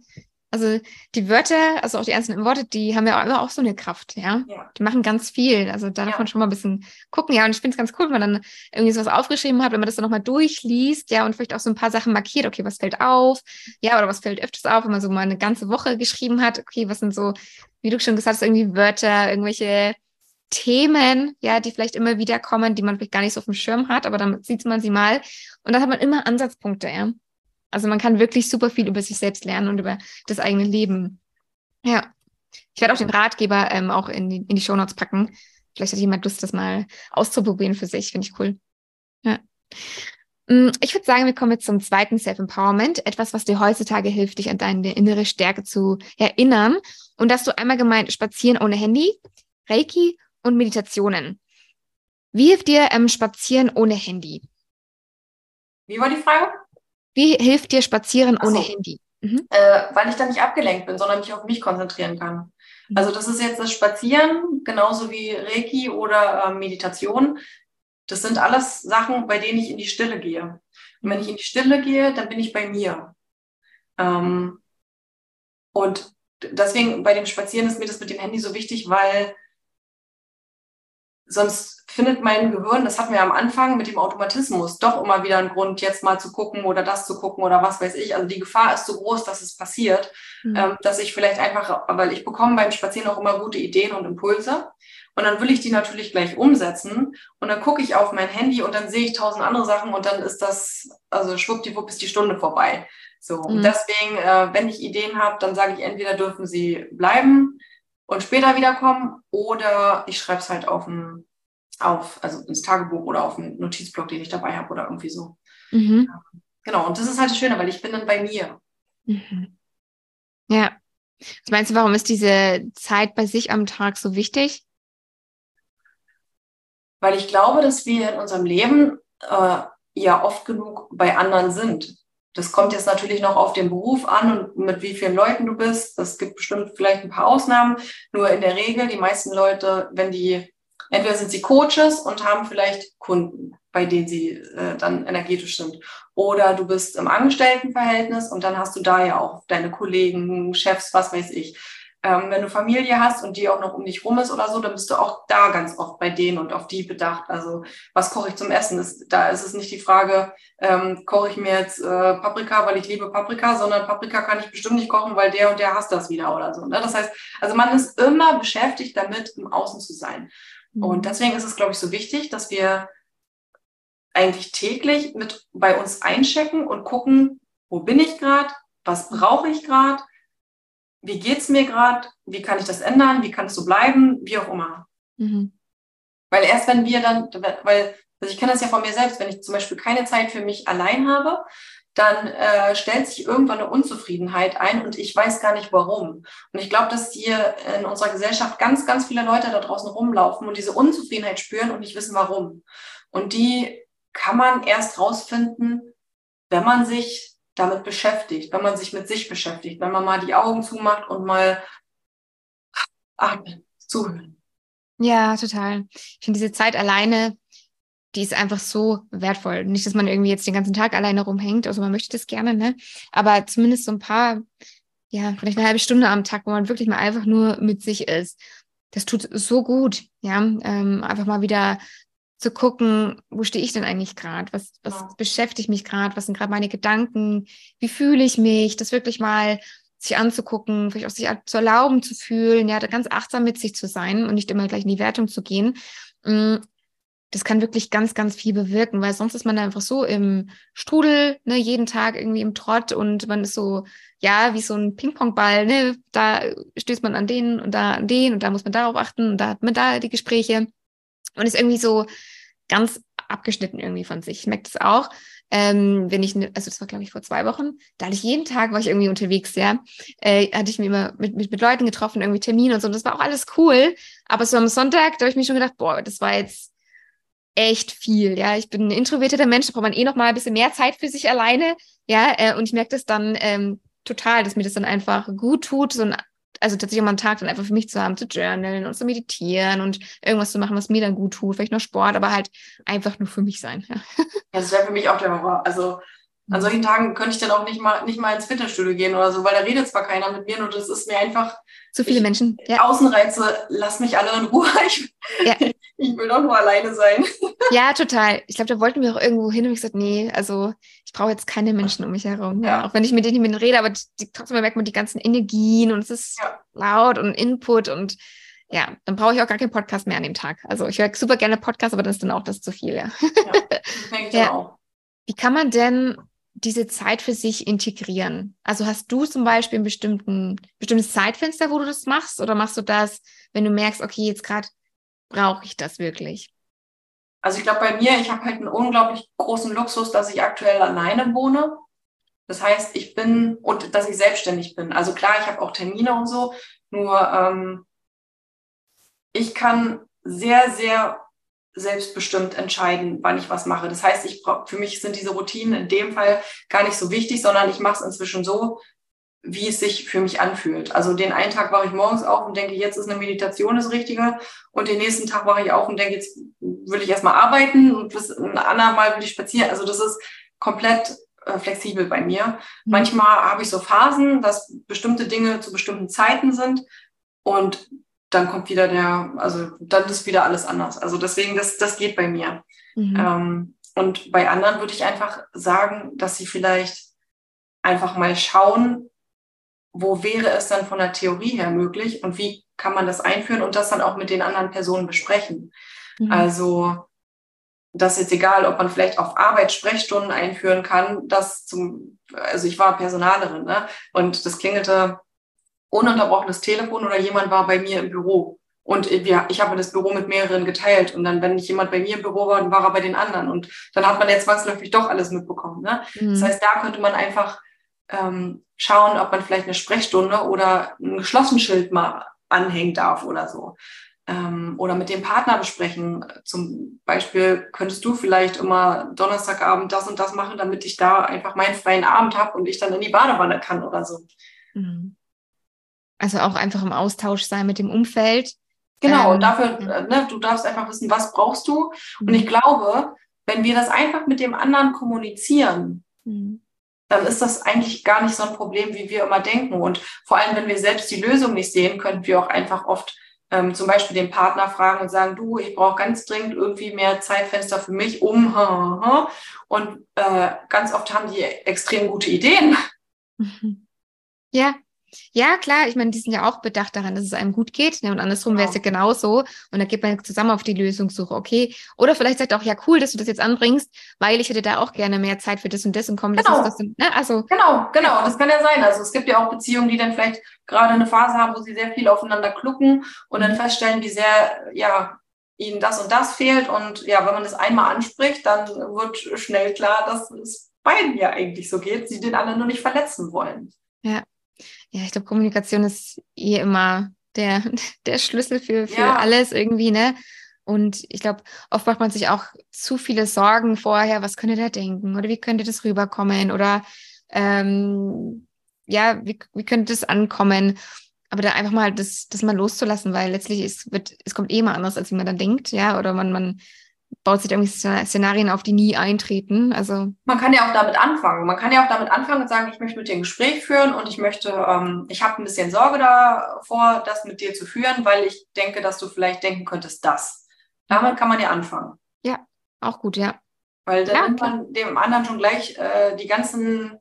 Also die Wörter, also auch die einzelnen Worte, die haben ja immer auch so eine Kraft, ja? ja. Die machen ganz viel. Also da darf ja. man schon mal ein bisschen gucken, ja. Und ich finde es ganz cool, wenn man dann irgendwie sowas aufgeschrieben hat, wenn man das dann nochmal durchliest, ja, und vielleicht auch so ein paar Sachen markiert, okay, was fällt auf, ja, oder was fällt öfters auf, wenn man so mal eine ganze Woche geschrieben hat, okay, was sind so, wie du schon gesagt hast, irgendwie Wörter, irgendwelche Themen, ja, die vielleicht immer wieder kommen, die man vielleicht gar nicht so auf dem Schirm hat, aber dann sieht man sie mal. Und dann hat man immer Ansatzpunkte, ja. Also man kann wirklich super viel über sich selbst lernen und über das eigene Leben. Ja. Ich werde auch den Ratgeber ähm, auch in die, in die Shownotes packen. Vielleicht hat jemand Lust, das mal auszuprobieren für sich. Finde ich cool. Ja. Mm, ich würde sagen, wir kommen jetzt zum zweiten Self-Empowerment. Etwas, was dir heutzutage hilft, dich an deine innere Stärke zu erinnern. Und dass du einmal gemeint Spazieren ohne Handy, Reiki und Meditationen. Wie hilft dir ähm, Spazieren ohne Handy? Wie war die Frage? Wie hilft dir Spazieren ohne Handy? Mhm. Äh, weil ich dann nicht abgelenkt bin, sondern mich auf mich konzentrieren kann. Mhm. Also das ist jetzt das Spazieren, genauso wie Reiki oder äh, Meditation. Das sind alles Sachen, bei denen ich in die Stille gehe. Und wenn ich in die Stille gehe, dann bin ich bei mir. Ähm, und deswegen bei dem Spazieren ist mir das mit dem Handy so wichtig, weil sonst findet mein Gehirn, das hatten wir am Anfang mit dem Automatismus, doch immer wieder einen Grund, jetzt mal zu gucken oder das zu gucken oder was weiß ich. Also die Gefahr ist so groß, dass es passiert, mhm. ähm, dass ich vielleicht einfach, weil ich bekomme beim Spazieren auch immer gute Ideen und Impulse. Und dann will ich die natürlich gleich umsetzen. Und dann gucke ich auf mein Handy und dann sehe ich tausend andere Sachen und dann ist das, also schwuppdiwupp ist die Stunde vorbei. So, mhm. und deswegen, äh, wenn ich Ideen habe, dann sage ich, entweder dürfen sie bleiben und später wiederkommen oder ich schreibe es halt auf ein, auf, also ins Tagebuch oder auf einen Notizblock, den ich dabei habe oder irgendwie so. Mhm. Genau, und das ist halt das Schöne, weil ich bin dann bei mir. Mhm. Ja. Was meinst du, warum ist diese Zeit bei sich am Tag so wichtig? Weil ich glaube, dass wir in unserem Leben äh, ja oft genug bei anderen sind. Das kommt jetzt natürlich noch auf den Beruf an und mit wie vielen Leuten du bist. Das gibt bestimmt vielleicht ein paar Ausnahmen. Nur in der Regel, die meisten Leute, wenn die Entweder sind sie Coaches und haben vielleicht Kunden, bei denen sie äh, dann energetisch sind. Oder du bist im Angestelltenverhältnis und dann hast du da ja auch deine Kollegen, Chefs, was weiß ich. Ähm, wenn du Familie hast und die auch noch um dich rum ist oder so, dann bist du auch da ganz oft bei denen und auf die bedacht. Also was koche ich zum Essen? Das, da ist es nicht die Frage, ähm, koche ich mir jetzt äh, Paprika, weil ich liebe Paprika, sondern Paprika kann ich bestimmt nicht kochen, weil der und der hasst das wieder oder so. Ne? Das heißt, also man ist immer beschäftigt damit, im Außen zu sein. Mhm. Und deswegen ist es, glaube ich, so wichtig, dass wir eigentlich täglich mit bei uns einchecken und gucken, wo bin ich gerade, was brauche ich gerade, wie geht es mir gerade, wie kann ich das ändern, wie kann es so bleiben, wie auch immer. Mhm. Weil erst wenn wir dann, weil, also ich kenne das ja von mir selbst, wenn ich zum Beispiel keine Zeit für mich allein habe, dann äh, stellt sich irgendwann eine Unzufriedenheit ein und ich weiß gar nicht warum. Und ich glaube, dass hier in unserer Gesellschaft ganz, ganz viele Leute da draußen rumlaufen und diese Unzufriedenheit spüren und nicht wissen warum. Und die kann man erst rausfinden, wenn man sich damit beschäftigt, wenn man sich mit sich beschäftigt, wenn man mal die Augen zumacht und mal atmen, zuhören. Ja, total. Ich finde diese Zeit alleine, die ist einfach so wertvoll. Nicht, dass man irgendwie jetzt den ganzen Tag alleine rumhängt, also man möchte das gerne, ne? Aber zumindest so ein paar, ja, vielleicht eine halbe Stunde am Tag, wo man wirklich mal einfach nur mit sich ist. Das tut so gut, ja. Ähm, einfach mal wieder zu gucken, wo stehe ich denn eigentlich gerade? Was, was ja. beschäftigt mich gerade? Was sind gerade meine Gedanken? Wie fühle ich mich? Das wirklich mal sich anzugucken, vielleicht auch sich zu erlauben zu fühlen, ja, ganz achtsam mit sich zu sein und nicht immer gleich in die Wertung zu gehen. Das kann wirklich ganz, ganz viel bewirken, weil sonst ist man einfach so im Strudel, ne, jeden Tag irgendwie im Trott und man ist so, ja, wie so ein Ping-Pong-Ball, ne, da stößt man an den und da an den und da muss man darauf achten und da hat man da die Gespräche und ist irgendwie so ganz abgeschnitten irgendwie von sich. Ich merke das auch. Ähm, wenn ich, ne, also das war glaube ich vor zwei Wochen, da hatte ich jeden Tag war ich irgendwie unterwegs, ja, äh, hatte ich mir immer mit, mit, mit Leuten getroffen, irgendwie Termine und so, und das war auch alles cool, aber so am Sonntag, da habe ich mir schon gedacht, boah, das war jetzt echt viel, ja, ich bin ein introvertierter Mensch, da braucht man eh noch mal ein bisschen mehr Zeit für sich alleine, ja, äh, und ich merke das dann ähm, total, dass mir das dann einfach gut tut, so ein also tatsächlich mal einen Tag dann einfach für mich zu haben, zu journalen und zu meditieren und irgendwas zu machen, was mir dann gut tut, vielleicht noch Sport, aber halt einfach nur für mich sein. Ja, das wäre für mich auch der Horror. Also an solchen Tagen könnte ich dann auch nicht mal, nicht mal ins Fitnessstudio gehen oder so, weil da redet zwar keiner mit mir, und das ist mir einfach. Zu viele ich, Menschen. Ja. Außenreize, lass mich alle in Ruhe. Ich, ja. ich will doch nur alleine sein. Ja, total. Ich glaube, da wollten wir auch irgendwo hin und ich gesagt, nee, also ich brauche jetzt keine Menschen um mich herum. Ja. Auch wenn ich mit denen nicht rede, aber die, trotzdem merkt man die ganzen Energien und es ist laut und Input und ja, dann brauche ich auch gar keinen Podcast mehr an dem Tag. Also ich höre super gerne Podcast, aber das ist dann auch das zu viel, ja. Ja, das ja. auch. Wie kann man denn diese Zeit für sich integrieren? Also hast du zum Beispiel ein bestimmtes Zeitfenster, wo du das machst? Oder machst du das, wenn du merkst, okay, jetzt gerade brauche ich das wirklich? Also ich glaube bei mir, ich habe halt einen unglaublich großen Luxus, dass ich aktuell alleine wohne. Das heißt, ich bin und dass ich selbstständig bin. Also klar, ich habe auch Termine und so, nur ähm, ich kann sehr, sehr selbstbestimmt entscheiden, wann ich was mache. Das heißt, ich brauch, für mich sind diese Routinen in dem Fall gar nicht so wichtig, sondern ich mache es inzwischen so, wie es sich für mich anfühlt. Also den einen Tag wache ich morgens auf und denke, jetzt ist eine Meditation das Richtige. Und den nächsten Tag wache ich auf und denke, jetzt will ich erstmal arbeiten und bis ein andermal will ich spazieren. Also das ist komplett äh, flexibel bei mir. Mhm. Manchmal habe ich so Phasen, dass bestimmte Dinge zu bestimmten Zeiten sind. Und dann kommt wieder der, also dann ist wieder alles anders. Also deswegen, das, das geht bei mir. Mhm. Ähm, und bei anderen würde ich einfach sagen, dass sie vielleicht einfach mal schauen, wo wäre es dann von der Theorie her möglich und wie kann man das einführen und das dann auch mit den anderen Personen besprechen. Mhm. Also das ist jetzt egal, ob man vielleicht auf Arbeit Sprechstunden einführen kann, das zum, also ich war Personalerin, ne? Und das klingelte ununterbrochenes Telefon oder jemand war bei mir im Büro. Und wir, ich habe das Büro mit mehreren geteilt. Und dann, wenn nicht jemand bei mir im Büro war, dann war er bei den anderen. Und dann hat man jetzt zwangsläufig doch alles mitbekommen. Ne? Mhm. Das heißt, da könnte man einfach ähm, schauen, ob man vielleicht eine Sprechstunde oder ein Geschlossenschild mal anhängen darf oder so. Ähm, oder mit dem Partner besprechen. Zum Beispiel könntest du vielleicht immer Donnerstagabend das und das machen, damit ich da einfach meinen freien Abend habe und ich dann in die Badewanne kann oder so. Mhm. Also auch einfach im Austausch sein mit dem Umfeld, Genau, Ähm, und dafür, äh, ne, du darfst einfach wissen, was brauchst du. Und Mhm. ich glaube, wenn wir das einfach mit dem anderen kommunizieren, Mhm. dann ist das eigentlich gar nicht so ein Problem, wie wir immer denken. Und vor allem, wenn wir selbst die Lösung nicht sehen, könnten wir auch einfach oft ähm, zum Beispiel den Partner fragen und sagen, du, ich brauche ganz dringend irgendwie mehr Zeitfenster für mich, um, und äh, ganz oft haben die extrem gute Ideen. Mhm. Ja, ja, klar. Ich meine, die sind ja auch bedacht daran, dass es einem gut geht. Ne? Und andersrum wäre es ja Genau. genauso. Und da geht man zusammen auf die Lösungssuche, okay. Oder vielleicht sagt auch, ja, cool, dass du das jetzt anbringst, weil ich hätte da auch gerne mehr Zeit für das und das und komm, das Genau. das. Und, ne? Also, Genau, genau, das kann ja sein. Also es gibt ja auch Beziehungen, die dann vielleicht gerade eine Phase haben, wo sie sehr viel aufeinander klucken und dann Mhm. feststellen, wie sehr, ja, ihnen das und das fehlt. Und ja, wenn man das einmal anspricht, dann wird schnell klar, dass es beiden ja eigentlich so geht, sie den anderen nur nicht verletzen wollen. ja, ich glaube, Kommunikation ist eh immer der, der Schlüssel für, für Ja. alles irgendwie, ne? Und ich glaube, oft macht man sich auch zu viele Sorgen vorher, was könnte der denken oder wie könnte das rüberkommen oder ähm, ja, wie, wie könnte das ankommen? Aber da einfach mal das, das mal loszulassen, weil letztlich ist, wird, es kommt eh mal anders, als wie man dann denkt, ja, oder man, man baut sich irgendwie Szen- Szenarien auf, die nie eintreten. Also, Man kann ja auch damit anfangen. Man kann ja auch damit anfangen und sagen, ich möchte mit dir ein Gespräch führen und ich möchte, ähm, ich habe ein bisschen Sorge davor, das mit dir zu führen, weil ich denke, dass du vielleicht denken könntest, das. Damit kann man ja anfangen. auch gut, ja. Weil dann Ja, nimmt man dem anderen schon gleich äh, die ganzen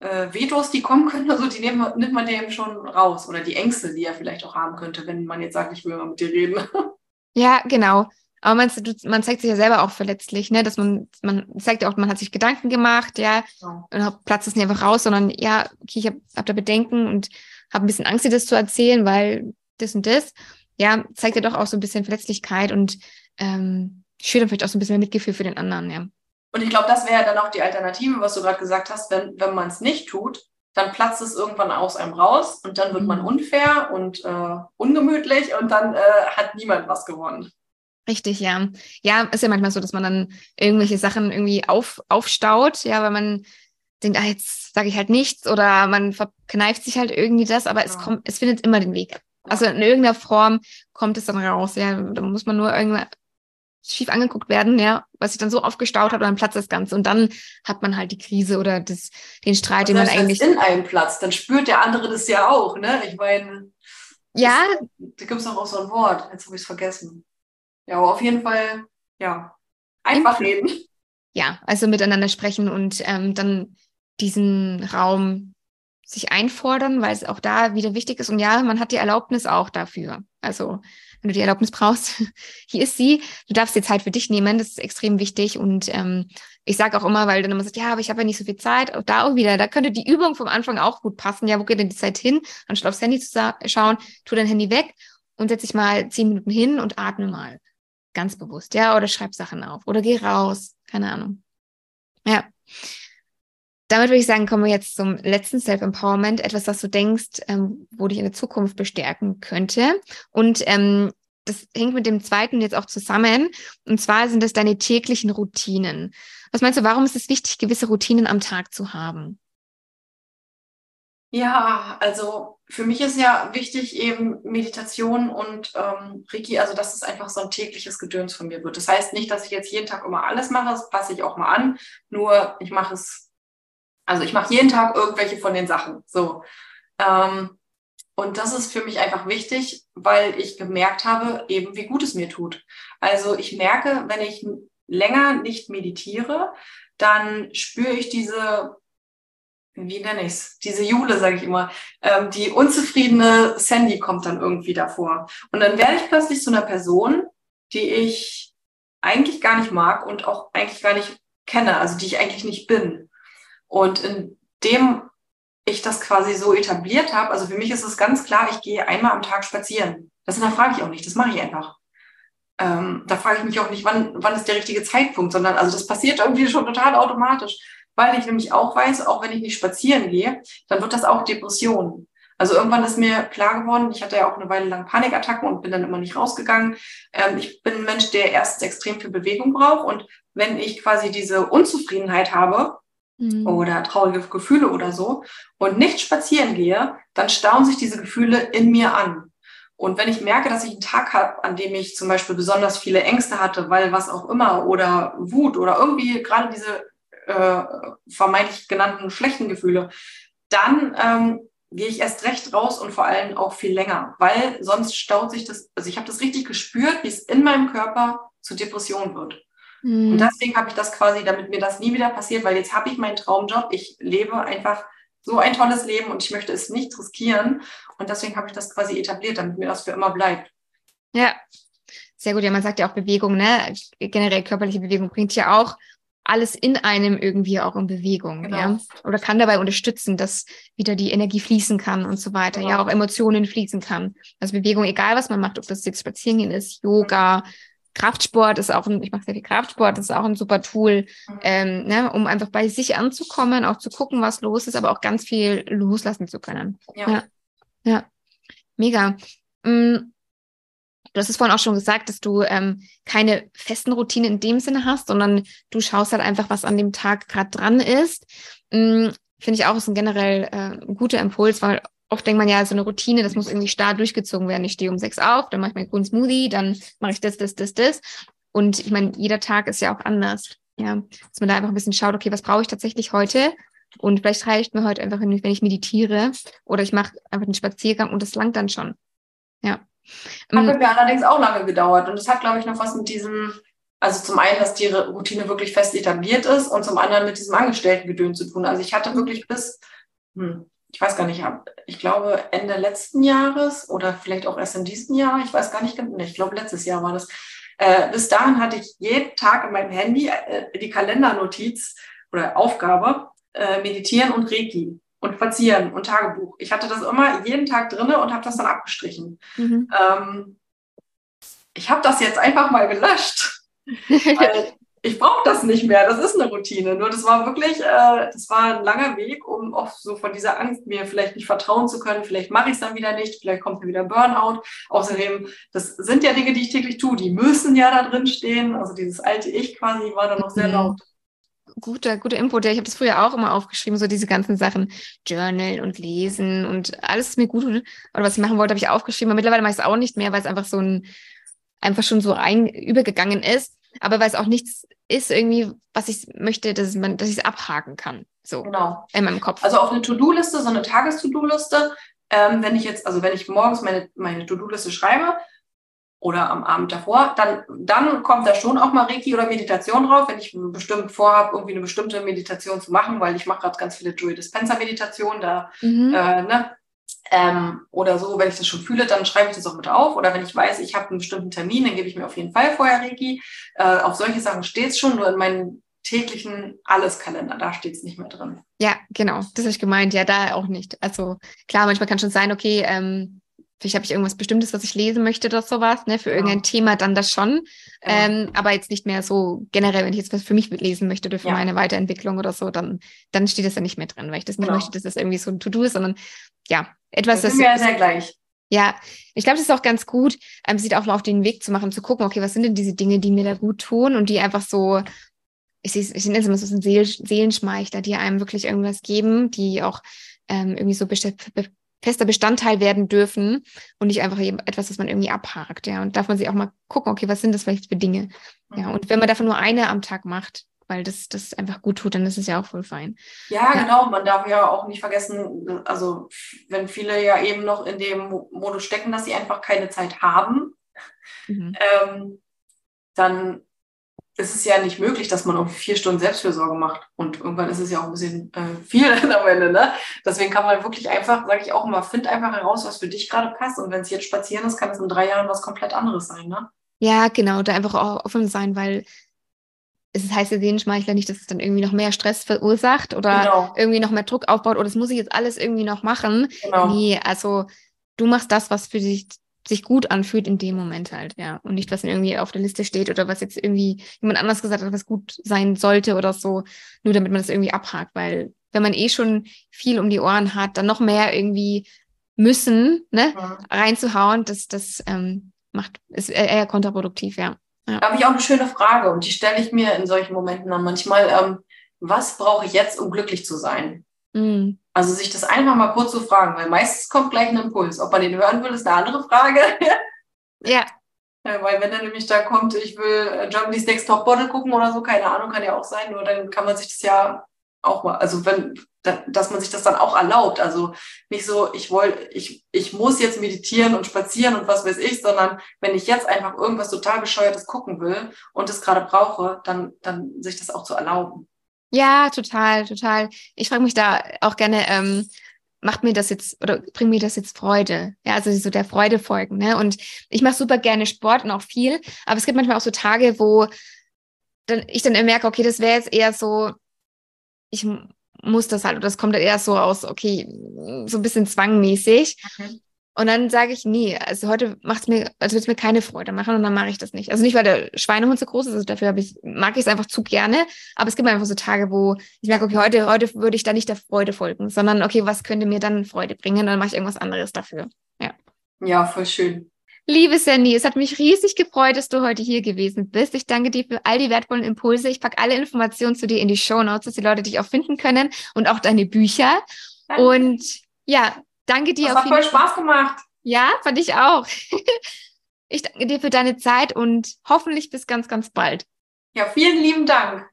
äh, Vetos, die kommen können, also die nimmt, nimmt man dem schon raus. Oder die Ängste, die er vielleicht auch haben könnte, wenn man jetzt sagt, ich will mal mit dir reden. Ja, genau. Aber man, du- man zeigt sich ja selber auch verletzlich, ne? Dass man, man zeigt ja auch, man hat sich Gedanken gemacht, ja, Genau. und platzt es nicht einfach raus, sondern ja, okay, ich habe hab da Bedenken und habe ein bisschen Angst, dir das zu erzählen, weil das und das, ja, zeigt ja doch auch so ein bisschen Verletzlichkeit und ähm, schürt dann vielleicht auch so ein bisschen mehr Mitgefühl für den anderen, ja. Und ich glaube, das wäre dann auch die Alternative, was du gerade gesagt hast, wenn, wenn man es nicht tut, dann platzt es irgendwann aus einem raus und dann wird man Mhm. unfair und äh, ungemütlich und dann äh, hat niemand was gewonnen. Richtig, ja. Ja, ist ja manchmal so, dass man dann irgendwelche Sachen irgendwie auf, aufstaut, ja, weil man denkt, ah, jetzt sage ich halt nichts oder man verkneift sich halt irgendwie das, aber es Ja. kommt, es findet immer den Weg. Also in irgendeiner Form kommt es dann raus, ja. Da muss man nur irgendwann schief angeguckt werden, ja, was sich dann so aufgestaut hat und dann platzt das Ganze und dann hat man halt die Krise oder das, den Streit, den man eigentlich, es in einem Platz, dann spürt der andere das ja auch, ne? Ich meine, ja, da gibt es doch auch so ein Wort, jetzt habe ich es vergessen. Ja, aber auf jeden Fall, ja, einfach reden. ja, also miteinander sprechen und ähm, dann diesen Raum sich einfordern, weil es auch da wieder wichtig ist. Und ja, man hat die Erlaubnis auch dafür. Also, wenn du die Erlaubnis brauchst, hier ist sie. Du darfst dir Zeit für dich nehmen, das ist extrem wichtig. Und ähm, ich sage auch immer, weil dann immer sagt, ja, aber ich habe ja nicht so viel Zeit. Auch da auch wieder, da könnte die Übung vom Anfang auch gut passen. Ja, wo geht denn die Zeit hin? Anstatt aufs Handy zu schauen, tu dein Handy weg und setz dich mal zehn Minuten hin und atme mal. Ganz bewusst, ja, oder schreib Sachen auf oder geh raus, keine Ahnung. Ja. Damit würde ich sagen, kommen wir jetzt zum letzten Self-Empowerment, etwas, was du denkst, ähm, wo dich in der Zukunft bestärken könnte. Und ähm, das hängt mit dem zweiten jetzt auch zusammen. Und zwar sind das deine täglichen Routinen. Was meinst du, warum ist es wichtig, gewisse Routinen am Tag zu haben? Ja, also für mich ist ja wichtig eben Meditation und ähm, Reiki, also dass es einfach so ein tägliches Gedöns von mir wird. Das heißt nicht, dass ich jetzt jeden Tag immer alles mache, das passe ich auch mal an, nur ich mache es, also ich mache jeden Tag irgendwelche von den Sachen. So. Ähm, und das ist für mich einfach wichtig, weil ich gemerkt habe, eben wie gut es mir tut. Also ich merke, wenn ich länger nicht meditiere, dann spüre ich diese wie nenne ich es? Diese Jule, sage ich immer. Ähm, die unzufriedene Sandy kommt dann irgendwie davor. Und dann werde ich plötzlich zu einer Person, die ich eigentlich gar nicht mag und auch eigentlich gar nicht kenne, also die ich eigentlich nicht bin. Und indem ich das quasi so etabliert habe, also für mich ist es ganz klar, ich gehe einmal am Tag spazieren. Das hinterfrage ich auch nicht, das mache ich einfach. Ähm, da frage ich mich auch nicht, wann, wann ist der richtige Zeitpunkt, sondern also das passiert irgendwie schon total automatisch weil ich nämlich auch weiß, auch wenn ich nicht spazieren gehe, dann wird das auch Depression. Also irgendwann ist mir klar geworden, ich hatte ja auch eine Weile lang Panikattacken und bin dann immer nicht rausgegangen. Ähm, ich bin ein Mensch, der erstens extrem viel Bewegung braucht und wenn ich quasi diese Unzufriedenheit habe Mhm. oder traurige Gefühle oder so und nicht spazieren gehe, dann stauen sich diese Gefühle in mir an. Und wenn ich merke, dass ich einen Tag habe, an dem ich zum Beispiel besonders viele Ängste hatte, weil was auch immer oder Wut oder irgendwie gerade diese äh, vermeintlich genannten schlechten Gefühle, dann ähm, gehe ich erst recht raus und vor allem auch viel länger, weil sonst staut sich das, also ich habe das richtig gespürt, wie es in meinem Körper zu Depression wird. Mhm. Und deswegen habe ich das quasi, damit mir das nie wieder passiert, weil jetzt habe ich meinen Traumjob, ich lebe einfach so ein tolles Leben und ich möchte es nicht riskieren. Und deswegen habe ich das quasi etabliert, damit mir das für immer bleibt. Ja, sehr gut. Ja, man sagt ja auch Bewegung, ne? Generell körperliche Bewegung bringt ja auch alles in einem irgendwie auch in Bewegung, genau. ja. Oder kann dabei unterstützen, dass wieder die Energie fließen kann und so weiter, genau. ja, auch Emotionen fließen kann. Also Bewegung, egal was man macht, ob das jetzt Spazierengehen ist, Yoga, Kraftsport ist auch ein, ich mache sehr viel Kraftsport, ist auch ein super Tool, mhm. ähm, ne, um einfach bei sich anzukommen, auch zu gucken, was los ist, aber auch ganz viel loslassen zu können. Ja. Ja, ja. mega. Mm, Du hast es vorhin auch schon gesagt, dass du ähm, keine festen Routinen in dem Sinne hast, sondern du schaust halt einfach, was an dem Tag gerade dran ist. Ähm, Finde ich auch ist ein generell äh, guter Impuls, weil oft denkt man ja, so eine Routine, das muss irgendwie starr durchgezogen werden. Ich stehe um sechs auf, dann mache ich meinen grünen Smoothie, dann mache ich das, das, das, das. Und ich meine, jeder Tag ist ja auch anders. Ja, dass man da einfach ein bisschen schaut, okay, was brauche ich tatsächlich heute? Und vielleicht reicht mir heute einfach, wenn ich meditiere oder ich mache einfach einen Spaziergang und das langt dann schon. Ja. Hat bei mir allerdings auch lange gedauert. Und das hat, glaube ich, noch was mit diesem, also zum einen, dass die Routine wirklich fest etabliert ist und zum anderen mit diesem Angestelltengedön zu tun. Also ich hatte wirklich bis, hm, ich weiß gar nicht, ich glaube Ende letzten Jahres oder vielleicht auch erst in diesem Jahr, ich weiß gar nicht genau, ich glaube letztes Jahr war das. Äh, bis dahin hatte ich jeden Tag in meinem Handy äh, die Kalendernotiz oder Aufgabe, äh, meditieren und Reiki und Spazieren und Tagebuch. Ich hatte das immer jeden Tag drinne und habe das dann abgestrichen. Mhm. Ähm, ich habe das jetzt einfach mal gelöscht, ich brauche das nicht mehr. Das ist eine Routine. Nur das war wirklich, äh, das war ein langer Weg, um auch so von dieser Angst mir vielleicht nicht vertrauen zu können. Vielleicht mache ich es dann wieder nicht. Vielleicht kommt mir wieder Burnout. Außerdem, das sind ja Dinge, die ich täglich tue. Die müssen ja da drin stehen. Also dieses alte Ich quasi war da noch sehr mhm. laut guter, guter Input. Ja, ich habe das früher auch immer aufgeschrieben, so diese ganzen Sachen, Journal und Lesen und alles ist mir gut oder was ich machen wollte, habe ich aufgeschrieben. Aber mittlerweile mache ich es auch nicht mehr, weil es einfach so ein, einfach schon so ein, übergegangen ist. Aber weil es auch nichts ist irgendwie, was ich möchte, dass man, dass ich es abhaken kann. So genau. in meinem Kopf. Also auf eine To-Do-Liste, so eine Tages-To-Do-Liste, ähm, wenn ich jetzt, also wenn ich morgens meine, meine To-Do-Liste schreibe, oder am Abend davor, dann, dann kommt da schon auch mal Reiki oder Meditation drauf, wenn ich bestimmt vorhabe, irgendwie eine bestimmte Meditation zu machen, weil ich mache gerade ganz viele Joy Dispenser Meditationen, da, mhm. äh, ne, ähm, oder so, wenn ich das schon fühle, dann schreibe ich das auch mit auf. Oder wenn ich weiß, ich habe einen bestimmten Termin, dann gebe ich mir auf jeden Fall vorher Reiki. Äh, auf solche Sachen steht es schon, nur in meinen täglichen Alleskalender, da steht es nicht mehr drin. Ja, genau, das habe ich gemeint, ja, da auch nicht. Also klar, manchmal kann schon sein, okay, ähm, vielleicht habe ich irgendwas Bestimmtes, was ich lesen möchte oder sowas, ne, für ja. irgendein Thema, dann das schon. Ja. Ähm, aber jetzt nicht mehr so generell, wenn ich jetzt was für mich lesen möchte oder für ja. meine Weiterentwicklung oder so, dann, dann steht das ja nicht mehr drin, weil ich das nicht genau. möchte, dass das irgendwie so ein To-Do ist, sondern ja, etwas, das. Sind wir ja gleich. Ja, ich glaube, das ist auch ganz gut, ähm, sich auch mal auf den Weg zu machen, zu gucken, okay, was sind denn diese Dinge, die mir da gut tun und die einfach so, ich, ich, nenne es immer so ein Seel, Seelenschmeichler, die einem wirklich irgendwas geben, die auch ähm, irgendwie so fester Bestandteil werden dürfen und nicht einfach etwas, das man irgendwie abhakt, ja. Und darf man sich auch mal gucken, okay, was sind das vielleicht für Dinge? Ja, und wenn man davon nur eine am Tag macht, weil das, das einfach gut tut, dann ist es ja auch voll fein. Ja, ja, genau. Man darf ja auch nicht vergessen, also wenn viele ja eben noch in dem Modus stecken, dass sie einfach keine Zeit haben, mhm. ähm, dann ist es ja nicht möglich, dass man irgendwie vier Stunden Selbstfürsorge macht. Und irgendwann ist es ja auch ein bisschen äh, viel am Ende. Ne? Deswegen kann man wirklich einfach, sage ich auch immer, find einfach heraus, was für dich gerade passt. Und wenn es jetzt spazieren ist, kann es in drei Jahren was komplett anderes sein. Ne? Ja, genau. Da einfach auch offen sein, weil es heißt ja Sehenschmeichler nicht, dass es dann irgendwie noch mehr Stress verursacht oder genau. irgendwie noch mehr Druck aufbaut oder das muss ich jetzt alles irgendwie noch machen. Genau. Nee, also du machst das, was für dich sich gut anfühlt in dem Moment halt, ja. Und nicht, was irgendwie auf der Liste steht oder was jetzt irgendwie jemand anders gesagt hat, was gut sein sollte oder so, nur damit man das irgendwie abhakt, weil wenn man eh schon viel um die Ohren hat, dann noch mehr irgendwie müssen, ne, ja. reinzuhauen, das, das ähm, macht, ist eher kontraproduktiv, ja. ja. Da habe ich auch eine schöne Frage und die stelle ich mir in solchen Momenten dann manchmal, ähm, was brauche ich jetzt, um glücklich zu sein? Mhm. Also sich das einfach mal kurz zu so fragen, weil meistens kommt gleich ein Impuls. Ob man den hören will, ist eine andere Frage. ja. Weil wenn dann nämlich da kommt, ich will äh, Germany's Next Top Bottle gucken oder so, keine Ahnung, kann ja auch sein, nur dann kann man sich das ja auch mal, also wenn, dass man sich das dann auch erlaubt. Also nicht so, ich wollte, ich, ich muss jetzt meditieren und spazieren und was weiß ich, sondern wenn ich jetzt einfach irgendwas total bescheuertes gucken will und es gerade brauche, dann, dann sich das auch zu erlauben. Ja, total, total. Ich frage mich da auch gerne, ähm, macht mir das jetzt oder bringt mir das jetzt Freude? Ja, also so der Freude folgen. Ne? Und ich mache super gerne Sport und auch viel, aber es gibt manchmal auch so Tage, wo dann, ich dann merke, okay, das wäre jetzt eher so, ich muss das halt, oder das kommt eher so aus, okay, so ein bisschen zwangmäßig. Okay. Und dann sage ich, nee, also heute macht es mir, also wird es mir keine Freude machen und dann mache ich das nicht. Also nicht, weil der Schweinehund so groß ist, also dafür ich, mag ich es einfach zu gerne, aber es gibt einfach so Tage, wo ich merke, okay, heute, heute würde ich da nicht der Freude folgen, sondern okay, was könnte mir dann Freude bringen? Und dann mache ich irgendwas anderes dafür. Ja. Ja, voll schön. Liebe Sandy, es hat mich riesig gefreut, dass du heute hier gewesen bist. Ich danke dir für all die wertvollen Impulse. Ich packe alle Informationen zu dir in die Show Notes, dass die Leute dich auch finden können und auch deine Bücher. Danke. Und ja, danke dir. Das hat voll Spaß gemacht. Ja, fand ich auch. Ich danke dir für deine Zeit und hoffentlich bis ganz, ganz bald. Ja, vielen lieben Dank.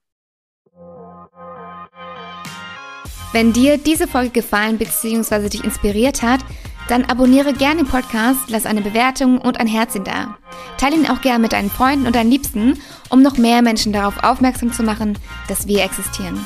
Wenn dir diese Folge gefallen bzw. dich inspiriert hat, dann abonniere gerne den Podcast, lass eine Bewertung und ein Herzchen da. Teile ihn auch gerne mit deinen Freunden und deinen Liebsten, um noch mehr Menschen darauf aufmerksam zu machen, dass wir existieren.